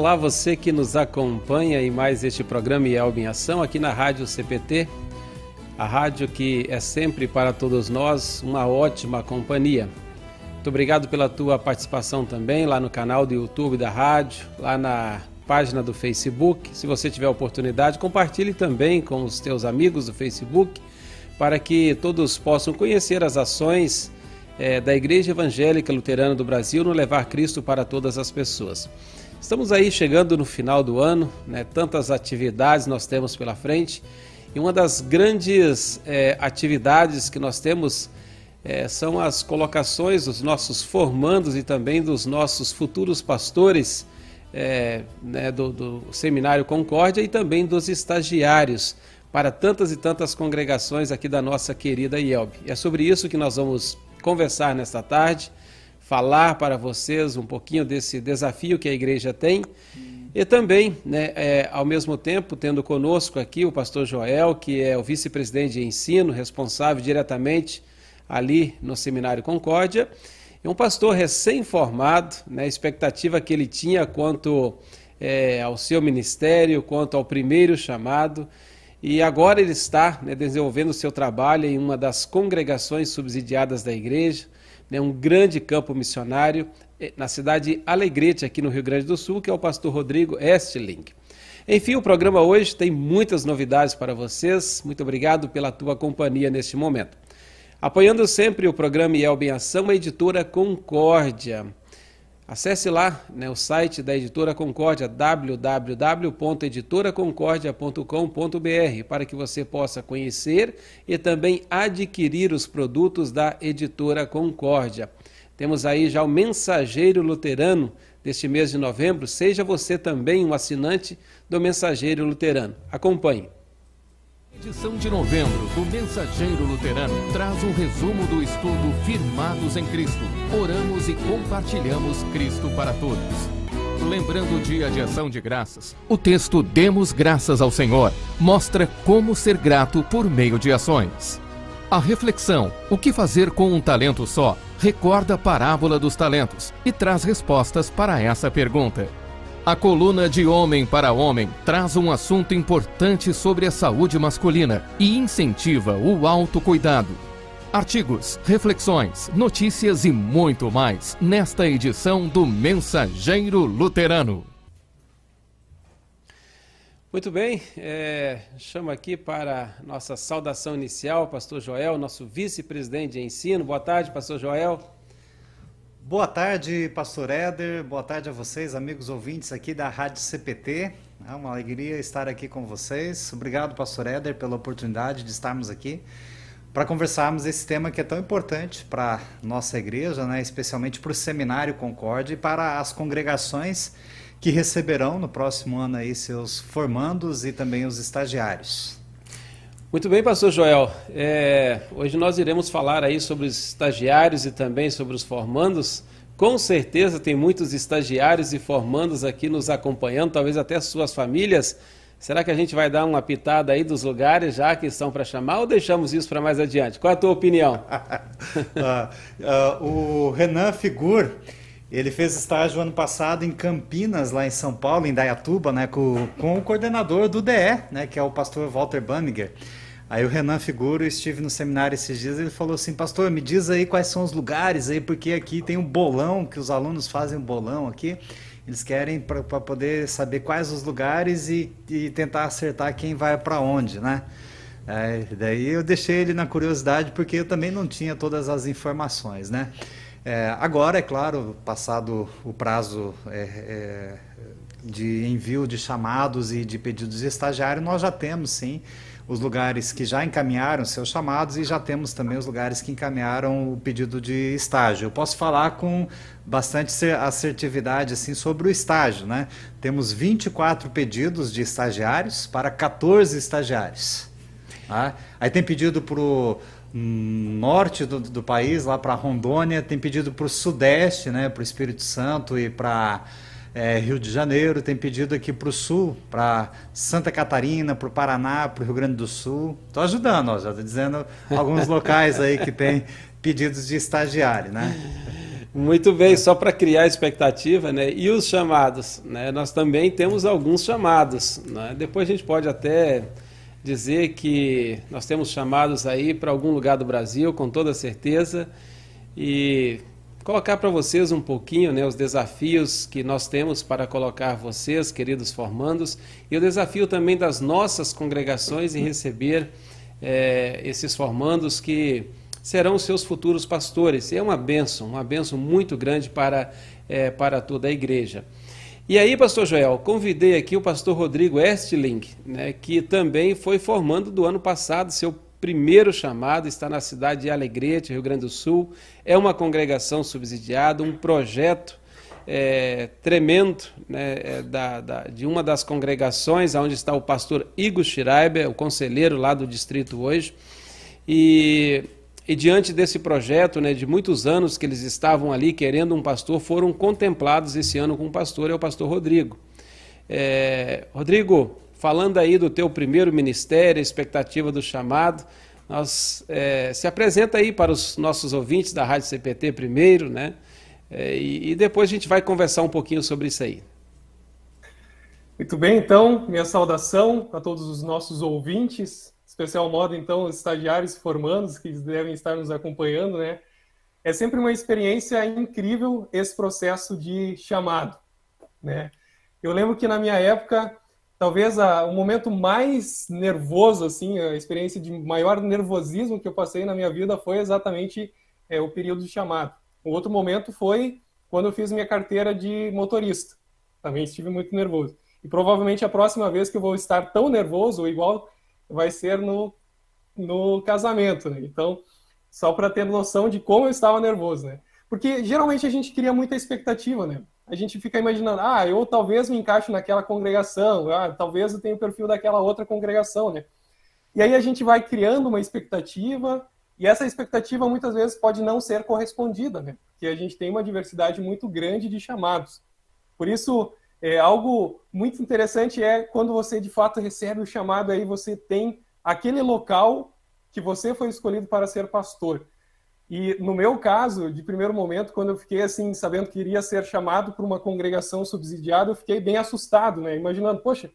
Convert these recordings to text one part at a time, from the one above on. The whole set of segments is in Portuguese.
Olá, você que nos acompanha em mais este programa Yelb em Ação aqui na Rádio CPT, a rádio que é sempre para todos nós uma ótima companhia. Muito obrigado pela tua participação também lá no canal do YouTube da rádio, lá na página do Facebook. Se você tiver oportunidade, compartilhe também com os teus amigos do Facebook para que todos possam conhecer as ações é, da Igreja Evangélica Luterana do Brasil no levar Cristo para todas as pessoas. Estamos aí chegando no final do ano, né? tantas atividades nós temos pela frente e uma das grandes é, atividades que nós temos é, são as colocações dos nossos formandos e também dos nossos futuros pastores é, né, do, do, Seminário Concórdia e também dos estagiários para tantas e tantas congregações aqui da nossa querida IELB. É sobre isso que nós vamos conversar nesta tarde, falar para vocês um pouquinho desse desafio que a igreja tem. E também, né, é, ao mesmo tempo, tendo conosco aqui o pastor Joel, que é o vice-presidente de ensino, responsável diretamente ali no Seminário Concórdia, e um pastor recém-formado, né, expectativa que ele tinha quanto é, ao seu ministério, quanto ao primeiro chamado, e agora ele está né, desenvolvendo o seu trabalho em uma das congregações subsidiadas da igreja, né, um grande campo missionário, é, na cidade Alegrete, aqui no Rio Grande do Sul, que é o pastor Rodrigo Estling. Enfim, o programa hoje tem muitas novidades para vocês. Muito obrigado pela tua companhia neste momento. Apoiando sempre o programa Elbe em Ação, a editora Concórdia. Acesse lá né, o site da editora Concórdia, www.editoraconcordia.com.br, para que você possa conhecer e também adquirir os produtos da editora Concórdia. Temos aí já o Mensageiro Luterano deste mês de novembro. Seja você também um assinante do Mensageiro Luterano. Acompanhe. Edição de novembro do Mensageiro Luterano traz um resumo do estudo Firmados em Cristo. Oramos e compartilhamos Cristo para todos. Lembrando o dia de ação de graças, o texto Demos Graças ao Senhor mostra como ser grato por meio de ações. A reflexão, o que fazer com um talento só, recorda a parábola dos talentos e traz respostas para essa pergunta. A coluna de Homem para Homem traz um assunto importante sobre a saúde masculina e incentiva o autocuidado. Artigos, reflexões, notícias e muito mais nesta edição do Mensageiro Luterano. Muito bem, é, chamo aqui para nossa saudação inicial, Pastor Joel, nosso vice-presidente de ensino. Boa tarde, Pastor Joel. Boa tarde, Pastor Éder. Boa tarde a vocês, amigos ouvintes aqui da Rádio CPT. É uma alegria estar aqui com vocês. Obrigado, Pastor Éder, pela oportunidade de estarmos aqui para conversarmos esse tema que é tão importante para nossa igreja, né? especialmente para o Seminário Concórdia e para as congregações que receberão no próximo ano aí seus formandos e também os estagiários. Muito bem, pastor Joel. É, hoje nós iremos falar aí sobre os estagiários e também sobre os formandos. Com certeza tem muitos estagiários e formandos aqui nos acompanhando, talvez até suas famílias. Será que a gente vai dar uma pitada aí dos lugares já que estão para chamar ou deixamos isso para mais adiante? Qual é a tua opinião? uh, uh, o Renan Figur, ele fez estágio ano passado em Campinas, lá em São Paulo, em Dayatuba, né, com, com o coordenador do DE, né, que é o pastor Walter Banniger. Aí o Renan Figuro, estive no seminário esses dias, ele falou assim, pastor, me diz aí quais são os lugares aí, porque aqui tem um bolão, que os alunos fazem um bolão aqui, eles querem para poder saber quais os lugares e, e tentar acertar quem vai para onde, né? É, daí eu deixei ele na curiosidade, porque eu também não tinha todas as informações, né? É, agora, é claro, passado o prazo é, é de envio de chamados e de pedidos de estagiário, nós já temos sim os lugares que já encaminharam seus chamados e já temos também os lugares que encaminharam o pedido de estágio. Eu posso falar com bastante assertividade assim sobre o estágio, né? Temos 24 pedidos de estagiários para 14 estagiários. Tá? Aí tem pedido para norte do, do país, lá para Rondônia, tem pedido para o sudeste, né, para o Espírito Santo e para é, Rio de Janeiro, tem pedido aqui para o sul, para Santa Catarina, para o Paraná, para o Rio Grande do Sul. Estou ajudando, ó, já estou dizendo alguns locais aí que tem pedidos de estagiário, né? Muito bem, só para criar expectativa, né? E os chamados, né? Nós também temos alguns chamados, né? Depois a gente pode até dizer que nós temos chamados aí para algum lugar do Brasil, com toda certeza, e colocar para vocês um pouquinho, né, os desafios que nós temos para colocar vocês, queridos formandos, e o desafio também das nossas congregações em receber é, esses formandos que serão seus futuros pastores. É uma benção, uma benção muito grande para, é, para toda a igreja. E aí, pastor Joel, convidei aqui o pastor Rodrigo Estling, né, que também foi formando do ano passado, seu primeiro chamado, está na cidade de Alegrete, Rio Grande do Sul. É uma congregação subsidiada, um projeto é, tremendo né, é, da, da, de uma das congregações, onde está o pastor Igor Schreiber, o conselheiro lá do distrito hoje. E e diante desse projeto, né, de muitos anos que eles estavam ali querendo um pastor, foram contemplados esse ano com um pastor, é o pastor Rodrigo. É, Rodrigo, falando aí do teu primeiro ministério, expectativa do chamado, nós, é, se apresenta aí para os nossos ouvintes da Rádio CPT primeiro, né? É, e, e depois a gente vai conversar um pouquinho sobre isso aí. Muito bem, então, minha saudação a todos os nossos ouvintes especial modo, então, os estagiários formandos que devem estar nos acompanhando, né? É sempre uma experiência incrível esse processo de chamado, né? Eu lembro que na minha época, talvez a, o momento mais nervoso, assim, a experiência de maior nervosismo que eu passei na minha vida foi exatamente é, o período de chamado. O outro momento foi quando eu fiz minha carteira de motorista. Também estive muito nervoso. E provavelmente a próxima vez que eu vou estar tão nervoso, ou igual vai ser no, no casamento, né? Então, só para ter noção de como eu estava nervoso, né? Porque geralmente a gente cria muita expectativa, né? A gente fica imaginando, ah, eu talvez me encaixe naquela congregação, ah, talvez eu tenha o perfil daquela outra congregação, né? E aí a gente vai criando uma expectativa, e essa expectativa muitas vezes pode não ser correspondida, né? Porque a gente tem uma diversidade muito grande de chamados. Por isso, é, algo muito interessante é quando você de fato recebe o chamado, aí você tem aquele local que você foi escolhido para ser pastor. E no meu caso, de primeiro momento, quando eu fiquei assim, sabendo que iria ser chamado para uma congregação subsidiada, eu fiquei bem assustado, né? Imaginando, poxa,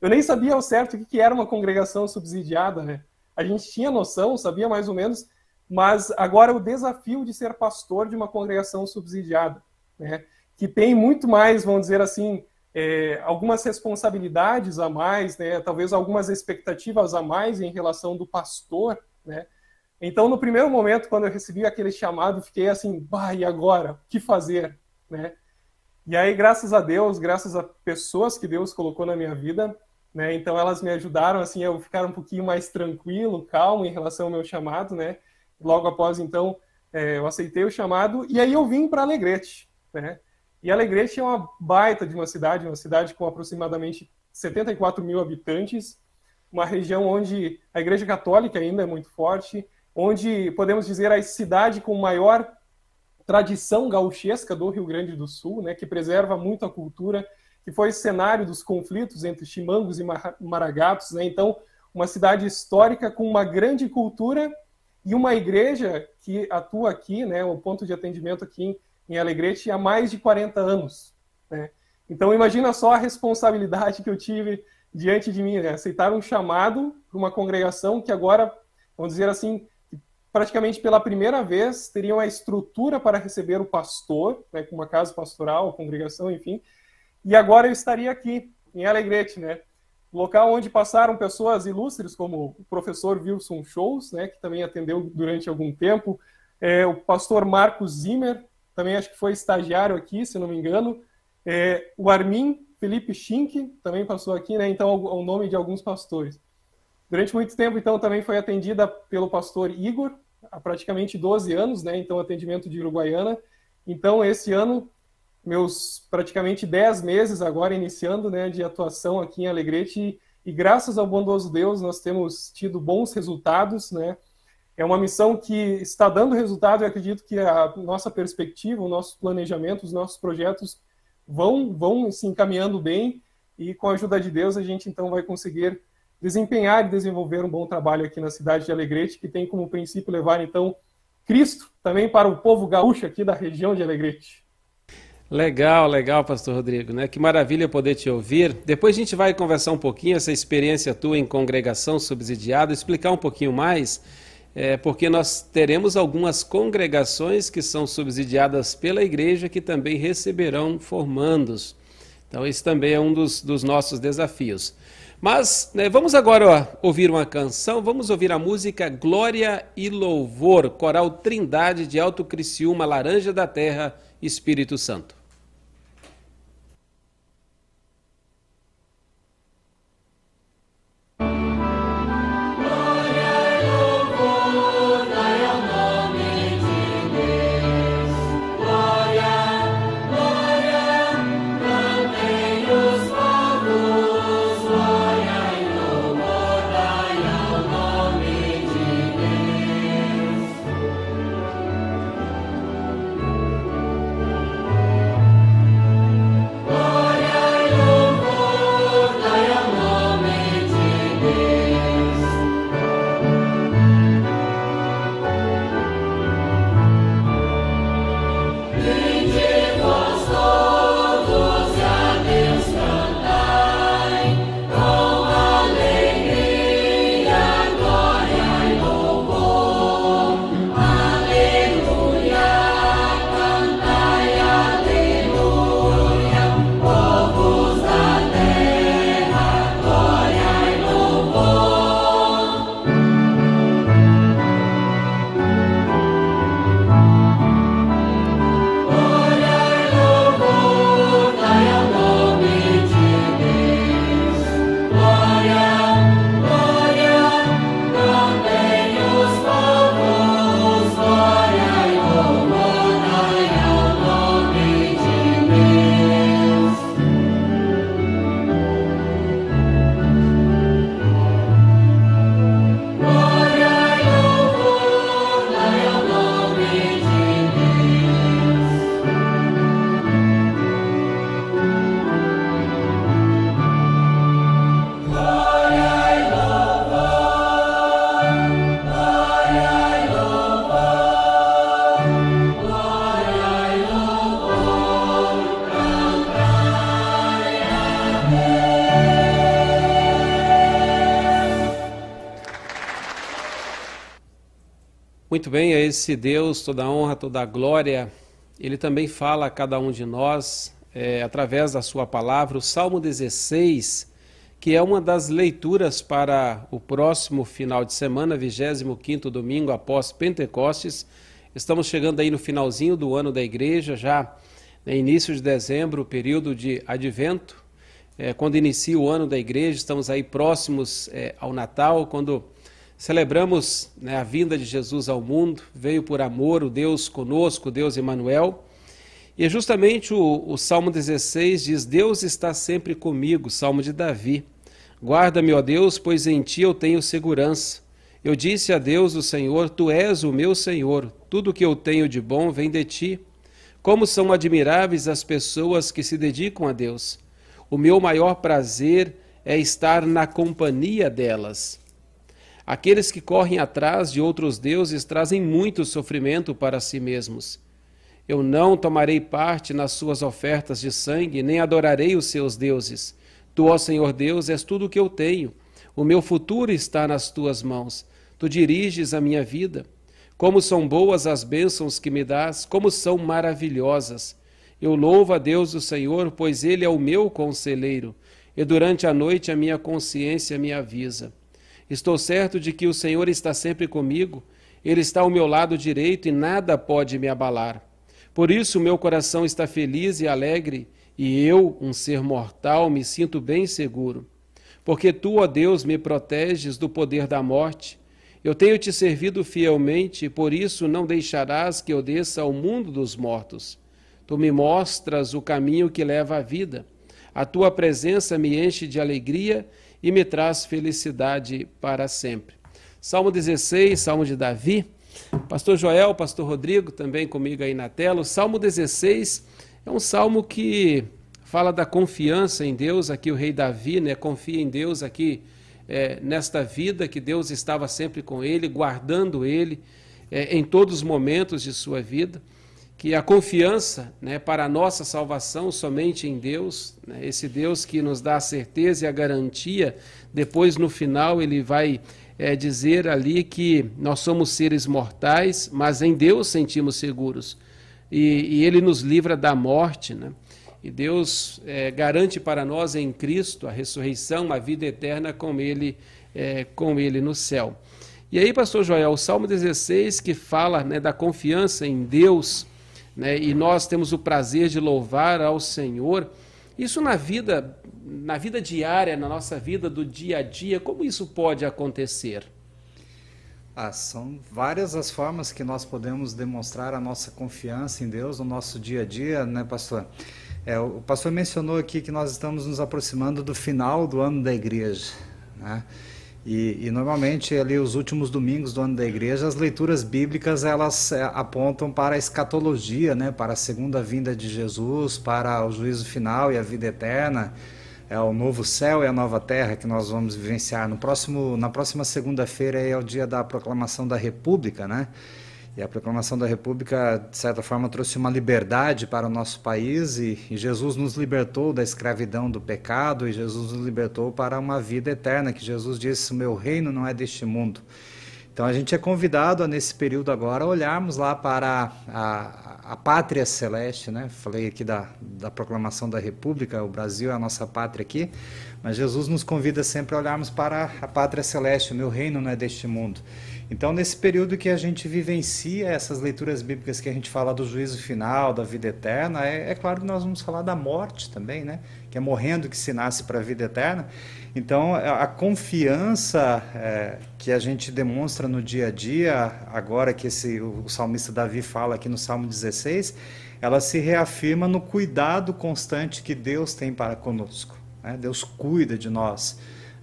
eu nem sabia ao certo o que era uma congregação subsidiada, né? A gente tinha noção, sabia mais ou menos, mas agora o desafio de ser pastor de uma congregação subsidiada, né? Que tem muito mais, vamos dizer assim, é, algumas responsabilidades a mais, né? talvez algumas expectativas a mais em relação do pastor. Né? Então, no primeiro momento, quando eu recebi aquele chamado, fiquei assim, bah, e agora? O que fazer? Né? E aí, graças a Deus, graças a pessoas que Deus colocou na minha vida, né? então elas me ajudaram assim, eu ficar um pouquinho mais tranquilo, calmo em relação ao meu chamado. Né? Logo após, então, é, eu aceitei o chamado e aí eu vim para Alegrete. Né? E Alegrete é uma baita de uma cidade, uma cidade com aproximadamente 74 mil habitantes, uma região onde a Igreja Católica ainda é muito forte, onde podemos dizer a cidade com maior tradição gauchesca do Rio Grande do Sul, né, que preserva muito a cultura, que foi cenário dos conflitos entre chimangos e maragatos, né, então uma cidade histórica com uma grande cultura e uma igreja que atua aqui, né, o ponto de atendimento aqui em Alegrete há mais de 40 anos. Né? Então, imagina só a responsabilidade que eu tive diante de mim, né? aceitar um chamado para uma congregação que agora, vamos dizer assim, praticamente pela primeira vez teriam a estrutura para receber o pastor, né, com uma casa pastoral, congregação, enfim. E agora eu estaria aqui, em Alegrete, né? Local onde passaram pessoas ilustres como o professor Wilson Shows, né, que também atendeu durante algum tempo, é, o pastor Marcos Zimmer, também acho que foi estagiário aqui, se não me engano. É, o Armin Felipe Schink também passou aqui, né? Então, o nome de alguns pastores. Durante muito tempo, então, também foi atendida pelo pastor Igor, há praticamente 12 anos, né? Então, atendimento de Uruguaiana. Então, esse ano, meus praticamente 10 meses agora iniciando, né, de atuação aqui em Alegrete, e, e graças ao bondoso Deus, nós temos tido bons resultados, né? É uma missão que está dando resultado e acredito que a nossa perspectiva, o nosso planejamento, os nossos projetos vão, vão se encaminhando bem e com a ajuda de Deus a gente então vai conseguir desempenhar e desenvolver um bom trabalho aqui na cidade de Alegrete, que tem como princípio levar então Cristo também para o povo gaúcho aqui da região de Alegrete. Legal, legal, Pastor Rodrigo, né? Que maravilha poder te ouvir. Depois a gente vai conversar um pouquinho essa experiência tua em congregação subsidiada, explicar um pouquinho mais, é, porque nós teremos algumas congregações que são subsidiadas pela igreja que também receberão formandos. Então, esse também é um dos, dos nossos desafios. Mas né, vamos agora ouvir uma canção, vamos ouvir a música Glória e Louvor, Coral Trindade de Alto Criciúma, Laranja da Terra, Espírito Santo. Esse Deus toda a honra, toda a glória. Ele também fala a cada um de nós é, através da sua palavra. O Salmo 16, que é uma das leituras para o próximo final de semana, 25 domingo após Pentecostes. Estamos chegando aí no finalzinho do ano da igreja, já no né, início de dezembro, período de advento. É, quando inicia o ano da igreja, estamos aí próximos é, ao Natal, quando Celebramos né, a vinda de Jesus ao mundo, veio por amor, o Deus conosco, Deus Emmanuel. E é justamente o, o Salmo 16 diz: Deus está sempre comigo, Salmo de Davi. Guarda-me, ó Deus, pois em ti eu tenho segurança. Eu disse a Deus, o Senhor: Tu és o meu Senhor, tudo que eu tenho de bom vem de ti. Como são admiráveis as pessoas que se dedicam a Deus. O meu maior prazer é estar na companhia delas. Aqueles que correm atrás de outros deuses trazem muito sofrimento para si mesmos. Eu não tomarei parte nas suas ofertas de sangue, nem adorarei os seus deuses. Tu, ó Senhor Deus, és tudo o que eu tenho. O meu futuro está nas tuas mãos. Tu diriges a minha vida. Como são boas as bênçãos que me dás, como são maravilhosas. Eu louvo a Deus o Senhor, pois Ele é o meu conselheiro, e durante a noite a minha consciência me avisa. Estou certo de que o Senhor está sempre comigo, Ele está ao meu lado direito e nada pode me abalar. Por isso, meu coração está feliz e alegre, e eu, um ser mortal, me sinto bem seguro. Porque tu, ó Deus, me proteges do poder da morte. Eu tenho te servido fielmente, e por isso não deixarás que eu desça ao mundo dos mortos. Tu me mostras o caminho que leva à vida. A tua presença me enche de alegria e me traz felicidade para sempre. Salmo 16, Salmo de Davi. Pastor Joel, Pastor Rodrigo, também comigo aí na tela. O Salmo 16 é um salmo que fala da confiança em Deus. Aqui o rei Davi né, confia em Deus aqui é, nesta vida, que Deus estava sempre com ele, guardando ele. é, em todos os momentos de sua vida, que a confiança né, para a nossa salvação somente em Deus, né, esse Deus que nos dá a certeza e a garantia, depois no final ele vai é, dizer ali que nós somos seres mortais, mas em Deus sentimos seguros. E, e Ele nos livra da morte, né? E Deus é, garante para nós em Cristo a ressurreição, a vida eterna com Ele, é, com Ele no céu. E aí, pastor Joel, o Salmo 16 que fala né, da confiança em Deus, né, e nós temos o prazer de louvar ao Senhor. Isso na vida, na vida diária, na nossa vida do dia a dia, como isso pode acontecer? Ah, são várias as formas que nós podemos demonstrar a nossa confiança em Deus no nosso dia a dia, né, pastor? É, o pastor mencionou aqui que nós estamos nos aproximando do final do ano da igreja, né? E, e, normalmente ali os últimos domingos do ano da igreja, as leituras bíblicas elas é, apontam para a escatologia, né, para a segunda vinda de Jesus, para o juízo final e a vida eterna, é o novo céu e a nova terra que nós vamos vivenciar no próximo na próxima segunda-feira é o dia da proclamação da República, né? E a proclamação da República, de certa forma, trouxe uma liberdade para o nosso país e, e, Jesus nos libertou da escravidão do pecado e Jesus nos libertou para uma vida eterna, que Jesus disse: Meu reino não é deste mundo. Então a gente é convidado a, nesse período agora, olharmos lá para a, a, a pátria celeste, né? Falei aqui da, da proclamação da República, o Brasil é a nossa pátria aqui, mas Jesus nos convida sempre a olharmos para a pátria celeste, o meu reino não é deste mundo. Então, nesse período que a gente vivencia essas leituras bíblicas que a gente fala do juízo final, da vida eterna, é, é claro que nós vamos falar da morte também, né? Que é morrendo que se nasce para a vida eterna. Então, a, confiança é, que a gente demonstra no dia a dia, agora que esse, o, o salmista Davi fala aqui no Salmo 16, ela se reafirma no cuidado constante que Deus tem para conosco. Né? Deus cuida de nós.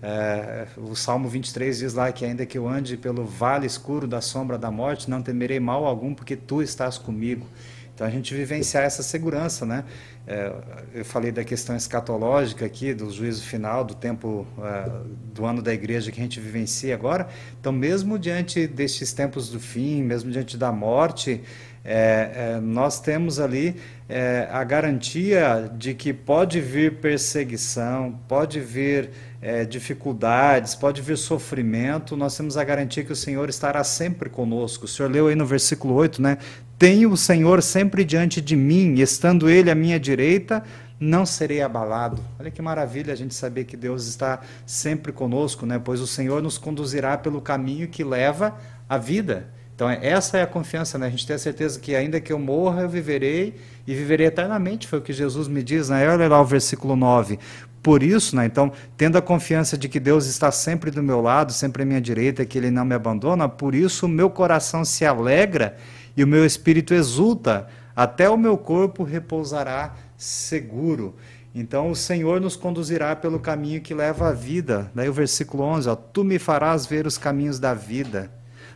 É, o Salmo 23 diz lá que ainda que eu ande pelo vale escuro da sombra da morte, não temerei mal algum, porque tu estás comigo. Então a gente vivenciar essa segurança, né? É, eu falei da questão escatológica aqui, do juízo final, do tempo é, do ano da igreja que a gente vivencia agora. Então, mesmo diante destes tempos do fim, mesmo diante da morte, é, é nós temos ali é, a garantia de que pode vir perseguição, pode vir é, dificuldades, pode vir sofrimento, nós temos a garantia que o Senhor estará sempre conosco. O Senhor leu aí no versículo 8, né? Tenho o Senhor sempre diante de mim, estando Ele à minha direita, não serei abalado. Olha que maravilha a gente saber que Deus está sempre conosco, né? Pois o Senhor nos conduzirá pelo caminho que leva à vida. Então, essa é a confiança, né? A gente tem a certeza que ainda que eu morra, eu viverei e viverei eternamente, foi o que Jesus me diz, né? Olha lá o versículo 9 por isso, né, então, tendo a confiança de que Deus está sempre do meu lado, sempre à minha direita, que Ele não me abandona, por isso o meu coração se alegra e o meu espírito exulta, até o meu corpo repousará seguro. Então o Senhor nos conduzirá pelo caminho que leva à vida. Daí o versículo 11, ó, tu me farás ver os caminhos da vida.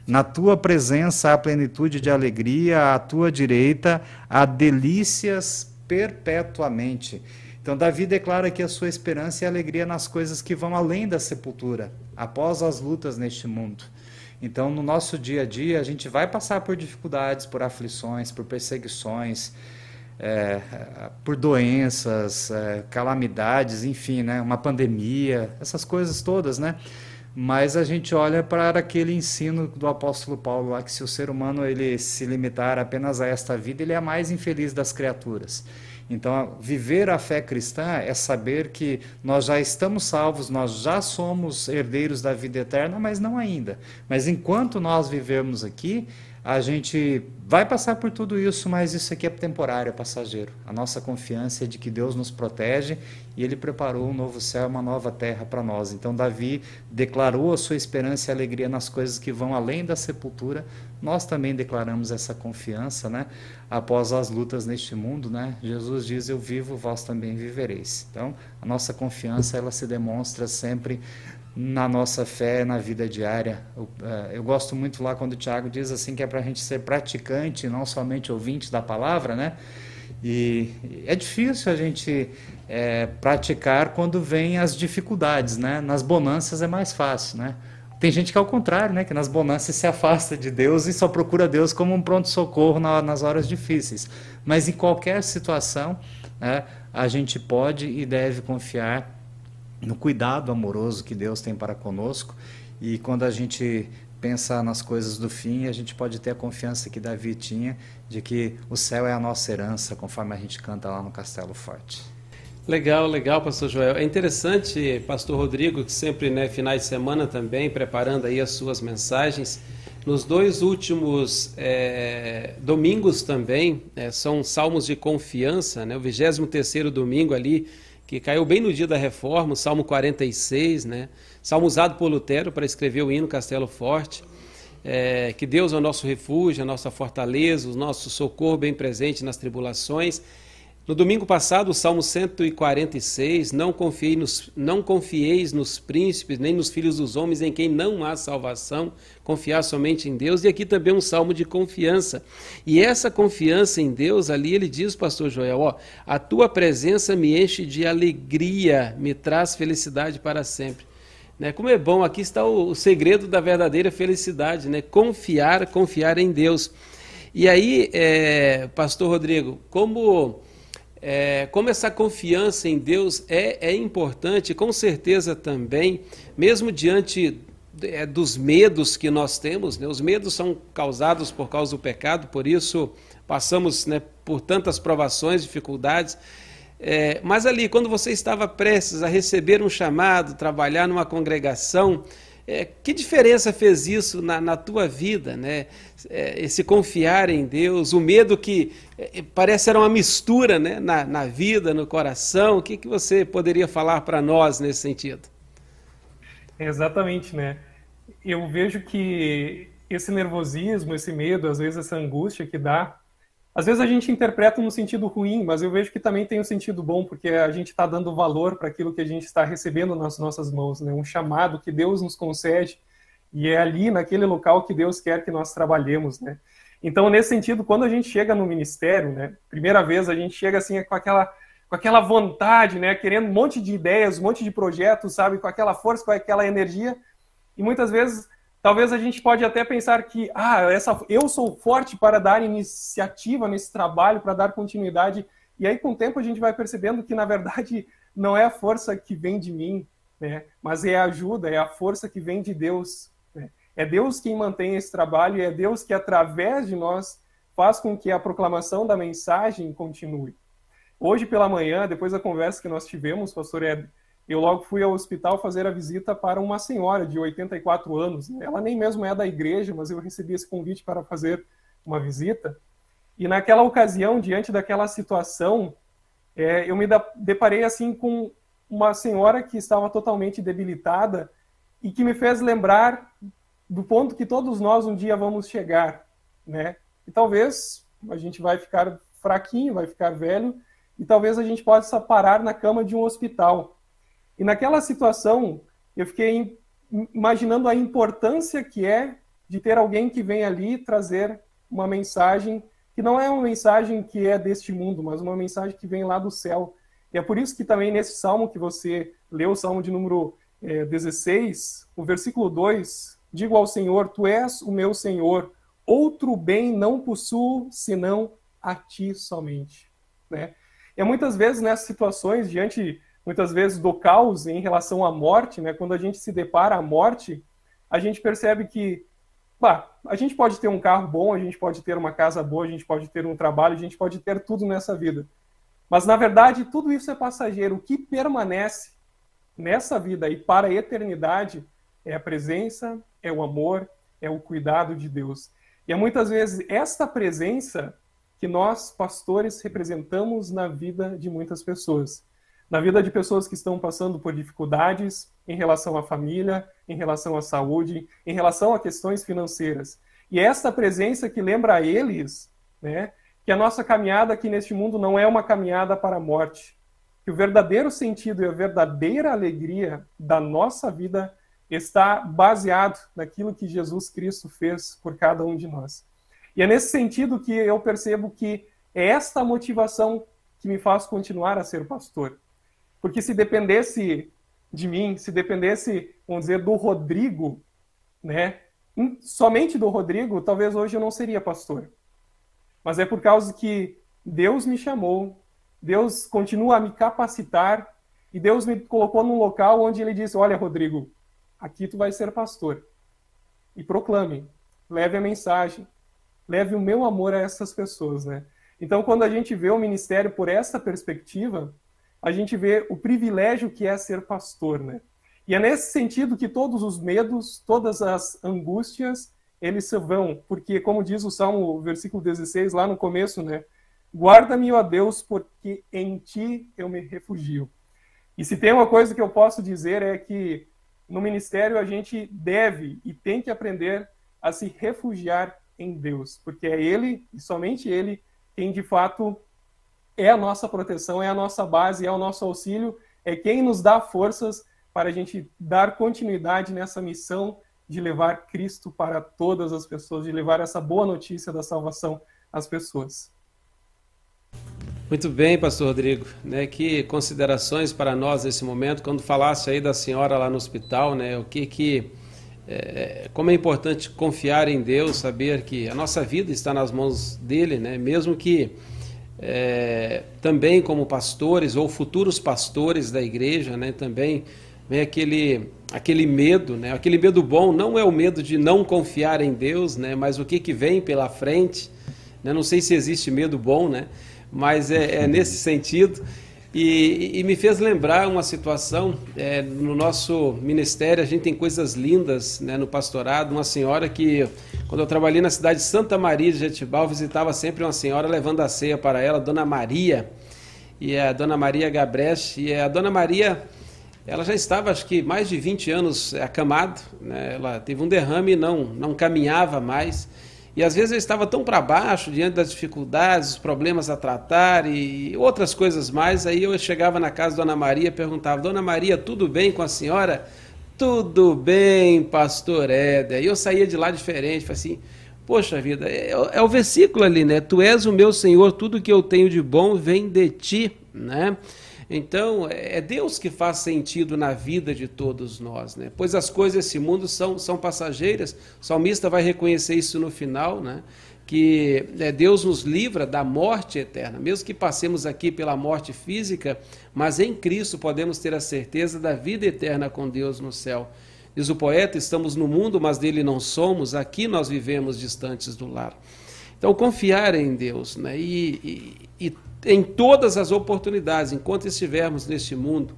Na tua presença há plenitude de alegria, à tua direita há delícias perpetuamente. Então, Davi declara que a sua esperança e alegria nas coisas que vão além da sepultura, após as lutas neste mundo. Então, no nosso dia a dia, a gente vai passar por dificuldades, por aflições, por perseguições, é, por doenças, é, calamidades, enfim, né, uma pandemia, essas coisas todas, né? Mas a gente olha para aquele ensino do apóstolo Paulo lá que se o ser humano ele se limitar apenas a esta vida, ele é a mais infeliz das criaturas. Então, viver a fé cristã é saber que nós já estamos salvos, nós já somos herdeiros da vida eterna, mas não ainda. Mas enquanto nós vivemos aqui, a gente vai passar por tudo isso, mas isso aqui é temporário, é passageiro. A nossa confiança é de que Deus nos protege e Ele preparou um novo céu, uma nova terra para nós. Então, Davi declarou a sua esperança e alegria nas coisas que vão além da sepultura. Nós também declaramos essa confiança, né? Após as lutas neste mundo, né? Jesus diz: Eu vivo, vós também vivereis. Então, a nossa confiança ela se demonstra sempre na nossa fé, na vida diária. Eu, é, eu, gosto muito lá quando o Tiago diz assim que é para a gente ser praticante, não somente ouvinte da palavra, né? E é difícil a gente é, praticar quando vem as dificuldades, né? Nas bonanças é mais fácil, né? Tem gente que é o contrário, né? Que nas bonanças se afasta de Deus e só procura Deus como um pronto-socorro na, nas horas difíceis. Mas em qualquer situação, né, a gente pode e deve confiar no cuidado amoroso que Deus tem para conosco. E quando a gente pensa nas coisas do fim, a gente pode ter a confiança que Davi tinha de que o céu é a nossa herança, conforme a gente canta lá no Castelo Forte. Legal, legal, pastor Joel. É interessante, pastor Rodrigo, que sempre, né, finais de semana também, preparando aí as suas mensagens. Nos dois últimos é, domingos também, é, são salmos de confiança, né? O 23º domingo ali, que caiu bem no dia da reforma, o Salmo 46, né? Salmo usado por Lutero para escrever o hino Castelo Forte. É, que Deus é o nosso refúgio, a nossa fortaleza, o nosso socorro bem presente nas tribulações. No domingo passado, o Salmo 146, não, nos, não confieis nos príncipes, nem nos filhos dos homens, em quem não há salvação, confiar somente em Deus. E aqui também um salmo de confiança. E essa confiança em Deus, ali ele diz, pastor Joel, ó, a tua presença me enche de alegria, me traz felicidade para sempre. Né? Como é bom, aqui está o, o segredo da verdadeira felicidade, né? confiar, confiar em Deus. E aí, é, pastor Rodrigo, como é, como essa confiança em Deus é, é importante, com certeza também, mesmo diante é, dos medos que nós temos, né? os medos são causados por causa do pecado, por isso passamos né, por tantas provações, dificuldades. É, mas ali, quando você estava prestes a receber um chamado, trabalhar numa congregação, é, que diferença fez isso na, na tua vida, né? É, esse confiar em Deus, o medo que é, parece ser uma mistura né? na, na vida, no coração. O que, que você poderia falar para nós nesse sentido? Exatamente, né? Eu vejo que esse nervosismo, esse medo, às vezes essa angústia que dá, às vezes a gente interpreta no sentido ruim, mas eu vejo que também tem um sentido bom, porque a gente está dando valor para aquilo que a gente está recebendo nas nossas mãos, né? um chamado que Deus nos concede, e é ali, naquele local, que Deus quer que nós trabalhemos. Né? Então, nesse sentido, quando a gente chega no ministério, né, primeira vez a gente chega assim com aquela, com aquela vontade, né, querendo um monte de ideias, um monte de projetos, sabe, com aquela força, com aquela energia, e muitas vezes talvez a gente pode até pensar que ah, essa, eu sou forte para dar iniciativa nesse trabalho, para dar continuidade. E aí, com o tempo, a gente vai percebendo que, na verdade, não é a força que vem de mim, né? mas é a ajuda, é a força que vem de Deus. Né? É Deus quem mantém esse trabalho é Deus que, através de nós, faz com que a proclamação da mensagem continue. Hoje pela manhã, depois da conversa que nós tivemos, pastor Ed, eu logo fui ao hospital fazer a visita para uma senhora de 84 anos. Ela nem mesmo é da igreja, mas eu recebi esse convite para fazer uma visita. E naquela ocasião, diante daquela situação, é, eu me deparei assim com uma senhora que estava totalmente debilitada e que me fez lembrar do ponto que todos nós um dia vamos chegar, né? E talvez a gente vai ficar fraquinho, vai ficar velho e talvez a gente possa parar na cama de um hospital. E naquela situação, eu fiquei imaginando a importância que é de ter alguém que vem ali trazer uma mensagem que não é uma mensagem que é deste mundo, mas uma mensagem que vem lá do céu. E é por isso que também nesse salmo que você leu, o salmo de número é, 16, o versículo 2, digo ao Senhor, tu és o meu Senhor, outro bem não possuo senão a ti somente. Né? E muitas vezes nessas situações, diante muitas vezes do caos em relação à morte, né? Quando a gente se depara à morte, a gente percebe que, bah, a gente pode ter um carro bom, a gente pode ter uma casa boa, a gente pode ter um trabalho, a gente pode ter tudo nessa vida. Mas na verdade, tudo isso é passageiro. O que permanece nessa vida e para a eternidade é a presença, é o amor, é o cuidado de Deus. E é muitas vezes esta presença que nós, pastores, representamos na vida de muitas pessoas na vida de pessoas que estão passando por dificuldades em relação à família, em relação à saúde, em relação a questões financeiras. E é esta presença que lembra a eles né, que a nossa caminhada aqui neste mundo não é uma caminhada para a morte, que o verdadeiro sentido e a verdadeira alegria da nossa vida está baseado naquilo que Jesus Cristo fez por cada um de nós. E é nesse sentido que eu percebo que é esta motivação que me faz continuar a ser pastor. Porque se dependesse de mim, se dependesse, vamos dizer, do Rodrigo, né? Somente do Rodrigo, talvez hoje eu não seria pastor. Mas é por causa que Deus me chamou, Deus continua a me capacitar e Deus me colocou num local onde ele disse: Olha, Rodrigo, aqui tu vai ser pastor. E proclame, leve a mensagem, leve o meu amor a essas pessoas, né? Então, quando a gente vê o ministério por essa perspectiva, a gente vê o privilégio que é ser pastor, né? E é nesse sentido que todos os medos, todas as angústias, eles se vão, porque como diz o Salmo, versículo 16, lá no começo, né? Guarda-me, ó Deus, porque em ti eu me refugio. E se tem uma coisa que eu posso dizer é que no ministério a gente deve e tem que aprender a se refugiar em Deus, porque é Ele e somente Ele quem de fato é a nossa proteção, é a nossa base, é o nosso auxílio, é quem nos dá forças para a gente dar continuidade nessa missão de levar Cristo para todas as pessoas, de levar essa boa notícia da salvação às pessoas. Muito bem, pastor Rodrigo. Né, que considerações para nós nesse momento, quando falasse aí da senhora lá no hospital, né, o que que é, como é importante confiar em Deus, saber que a nossa vida está nas mãos dele, né? mesmo que é, também como pastores ou futuros pastores da igreja, né? também vem aquele, aquele medo, né? aquele medo bom, não é o medo de não confiar em Deus, né? mas o que, que vem pela frente, né? não sei se existe medo bom, né? mas é, é nesse sentido. E, e, me fez lembrar uma situação é, no nosso ministério. A gente tem coisas lindas né, no pastorado. Uma senhora que, quando eu trabalhei na cidade de Santa Maria de Jetibal, visitava sempre uma senhora levando a ceia para ela, Dona Maria, e a Dona Maria Gabreche. E a Dona Maria, ela já estava, acho que mais de 20 anos acamado. Né, ela teve um derrame e não, não caminhava mais. E às vezes eu estava tão para baixo diante das dificuldades, os problemas a tratar e outras coisas mais. Aí eu chegava na casa da Dona Maria, perguntava: Dona Maria, tudo bem com a senhora? Tudo bem, pastor Éder. Aí eu saía de lá diferente, falei assim: Poxa vida, é, é o versículo ali, né? Tu és o meu Senhor, tudo que eu tenho de bom vem de ti, né? Então, é Deus que faz sentido na vida de todos nós, né? Pois as coisas desse mundo são, são passageiras. O salmista vai reconhecer isso no final, né? Que é, Deus nos livra da morte eterna, mesmo que passemos aqui pela morte física, mas em Cristo podemos ter a certeza da vida eterna com Deus no céu. Diz o poeta: estamos no mundo, mas dele não somos, aqui nós vivemos distantes do lar. Então, confiar em Deus né? e, e, e em todas as oportunidades, enquanto estivermos neste mundo,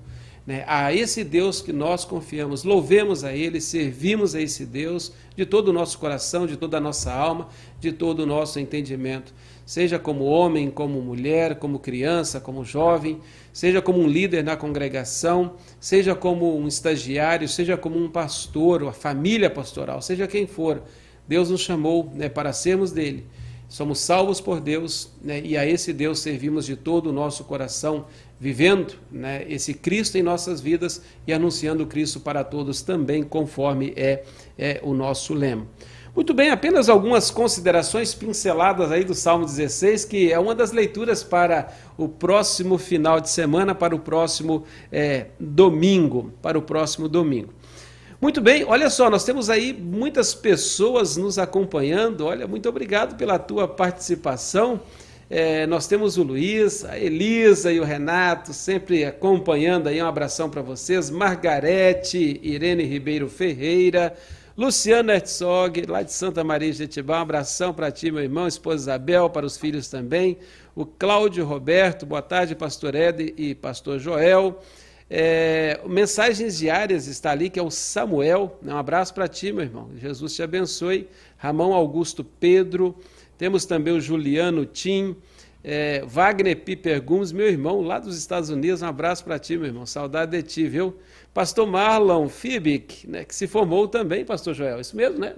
né, a esse Deus que nós confiamos, louvemos a Ele, servimos a esse Deus de todo o nosso coração, de toda a nossa alma, de todo o nosso entendimento, seja como homem, como mulher, como criança, como jovem, seja como um líder na congregação, seja como um estagiário, seja como um pastor, a família pastoral, seja quem for, Deus nos chamou né, para sermos dele somos salvos por Deus né, e a esse Deus servimos de todo o nosso coração, vivendo né, esse Cristo em nossas vidas e anunciando Cristo para todos também, conforme é, é o nosso lema. Muito bem, apenas algumas considerações pinceladas aí do Salmo 16, que é uma das leituras para o próximo final de semana, para o próximo é, domingo, para o próximo domingo. Muito bem, olha só, nós temos aí muitas pessoas nos acompanhando. Olha, muito obrigado pela tua participação. É, nós temos o Luiz, a Elisa e o Renato sempre acompanhando aí. Um abração para vocês. Margarete, Irene Ribeiro Ferreira, Luciano Herzog, lá de Santa Maria de Jetibá. Um abração para ti, meu irmão, esposa Isabel, para os filhos também. O Cláudio Roberto, boa tarde, pastor Ed e pastor Joel. É, mensagens diárias está ali, que é o Samuel. Um abraço para ti, meu irmão. Jesus te abençoe. Ramão Augusto Pedro. Temos também o Juliano Tim. É, Wagner Piper Gomes, meu irmão, lá dos Estados Unidos. Um abraço para ti, meu irmão. Saudade de ti, viu? Pastor Marlon Fibic, né, que se formou também, Pastor Joel. Isso mesmo, né?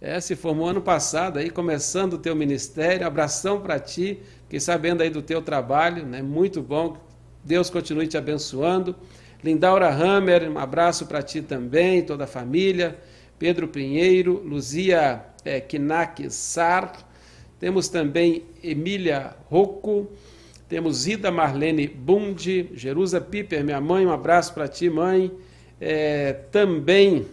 É, se formou ano passado, aí começando o teu ministério. Abração para ti. Fiquei sabendo aí do teu trabalho, né? Muito bom Deus continue te abençoando. Lindaura Hammer, um abraço para ti também, toda a família. Pedro Pinheiro, Luzia é, Kinak Sar. Temos também Emília Rocco. Temos Ida Marlene Bundi, Jerusa Piper, minha mãe, um abraço para ti, mãe. É, também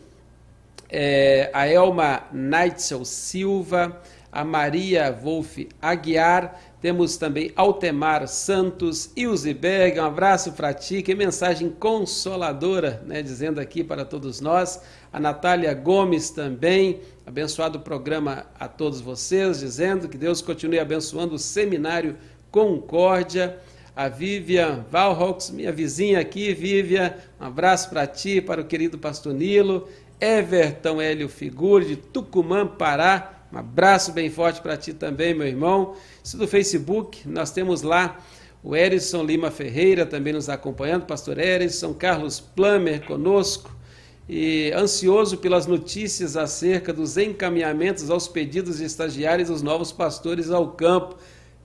é, a Elma Neitzel Silva, a Maria Wolf Aguiar, temos também Altemar Santos, Ilse Berg, um abraço para ti, que mensagem consoladora, né, dizendo aqui para todos nós. A Natália Gomes também, abençoado o programa a todos vocês, dizendo que Deus continue abençoando o seminário Concórdia. A Vivian Valrox, minha vizinha aqui, Vivian, um abraço para ti, para o querido pastor Nilo. Everton Hélio Figure, de Tucumã, Pará, um abraço bem forte para ti também, meu irmão. Isso do Facebook, nós temos lá o Erison Lima Ferreira também nos acompanhando, pastor Erison, Carlos Plummer conosco, e ansioso pelas notícias acerca dos encaminhamentos aos pedidos de estagiários dos novos pastores ao campo.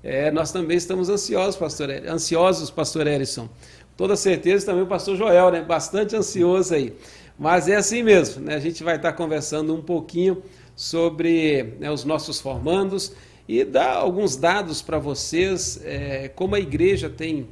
É, nós também estamos ansiosos, pastor, ansiosos, pastor Erison. Toda certeza também o pastor Joel, né? Bastante ansioso aí. Mas é assim mesmo, né? A gente vai estar conversando um pouquinho sobre né, os nossos formandos e dar alguns dados para vocês, é, como a igreja tem,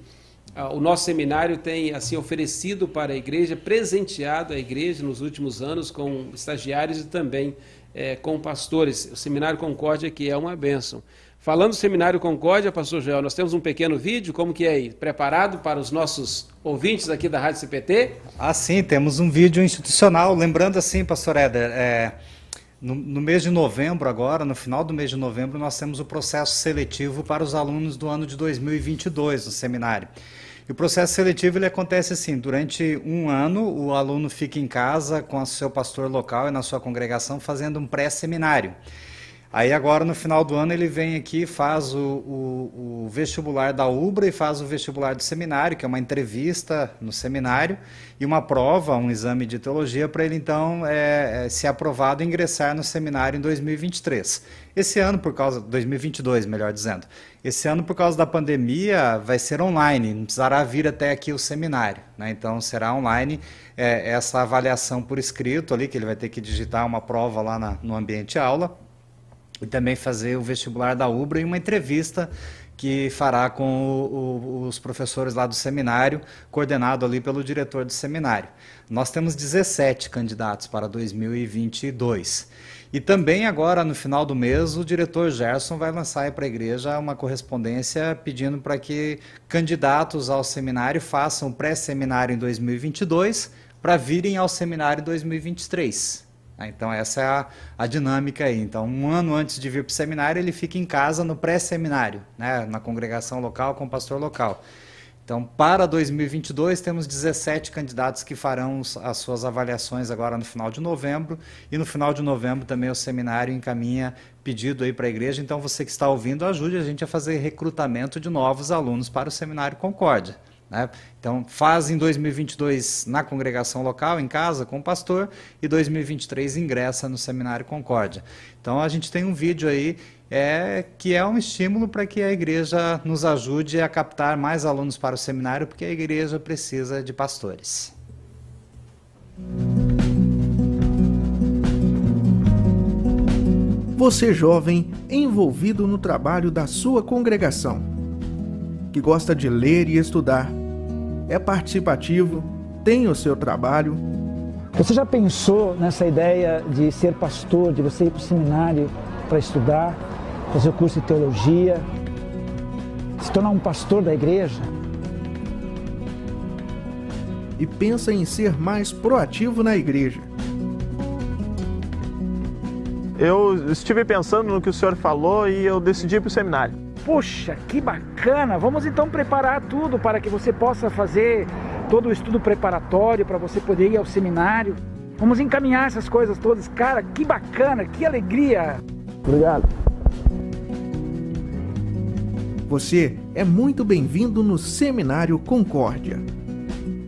o nosso seminário tem assim oferecido para a igreja, presenteado a igreja nos últimos anos com estagiários e também é, com pastores. O Seminário Concórdia que é uma bênção. Falando do Seminário Concórdia, pastor Joel, nós temos um pequeno vídeo, como que é aí? Preparado para os nossos ouvintes aqui da Rádio CPT? Ah, sim, temos um vídeo institucional. Lembrando assim, pastor Éder, é, no, no, mês de novembro, agora, no final do mês de novembro, nós temos o processo seletivo para os alunos do ano de 2022 no seminário. E o processo seletivo ele acontece assim: durante um ano, o aluno fica em casa com o seu pastor local e na sua congregação fazendo um pré-seminário. Aí agora no final do ano ele vem aqui, faz o, o, o, vestibular da UBRA e faz o vestibular do seminário, que é uma entrevista no seminário, e uma prova, um exame de teologia, para ele então é, é, ser aprovado ingressar no seminário em 2023. Esse ano, por causa. 2022, melhor dizendo. Esse ano, por causa da pandemia, vai ser online, não precisará vir até aqui o seminário. Né? Então será online é, essa avaliação por escrito ali, que ele vai ter que digitar uma prova lá na, no ambiente aula e também fazer o vestibular da UBRA e uma entrevista que fará com o, o, os professores lá do seminário, coordenado ali pelo diretor do seminário. Nós temos 17 candidatos para 2022. E também agora, no final do mês, o diretor Gerson vai lançar para a igreja uma correspondência pedindo para que candidatos ao seminário façam pré-seminário em 2022 para virem ao seminário em 2023. Né? Então, essa é a, a, dinâmica aí. Então, um ano antes de vir para o seminário, ele fica em casa no pré-seminário, né? na congregação local com o pastor local. Então, para 2022, temos 17 candidatos que farão as suas avaliações agora no final de novembro. E no final de novembro também o seminário encaminha pedido aí para a igreja. Então, você que está ouvindo, ajude a gente a fazer recrutamento de novos alunos para o Seminário Concórdia. Né? Então, faz em 2022 na congregação local, em casa, com o pastor, e 2023 ingressa no Seminário Concórdia. Então, a gente tem um vídeo aí é, que é um estímulo para que a igreja nos ajude a captar mais alunos para o seminário, porque a igreja precisa de pastores. Você jovem envolvido no trabalho da sua congregação, que gosta de ler e estudar é participativo, tem o seu trabalho. Você já pensou nessa ideia de ser pastor, de você ir para o seminário para estudar, fazer o curso de teologia, se tornar um pastor da igreja? E pensa em ser mais proativo na igreja. Eu estive pensando no que o senhor falou e eu decidi ir para o seminário. Poxa, que bacana! Vamos então preparar tudo para que você possa fazer todo o estudo preparatório para você poder ir ao seminário. Vamos encaminhar essas coisas todas. Cara, que bacana, que alegria! Obrigado. Você é muito bem-vindo no Seminário Concórdia.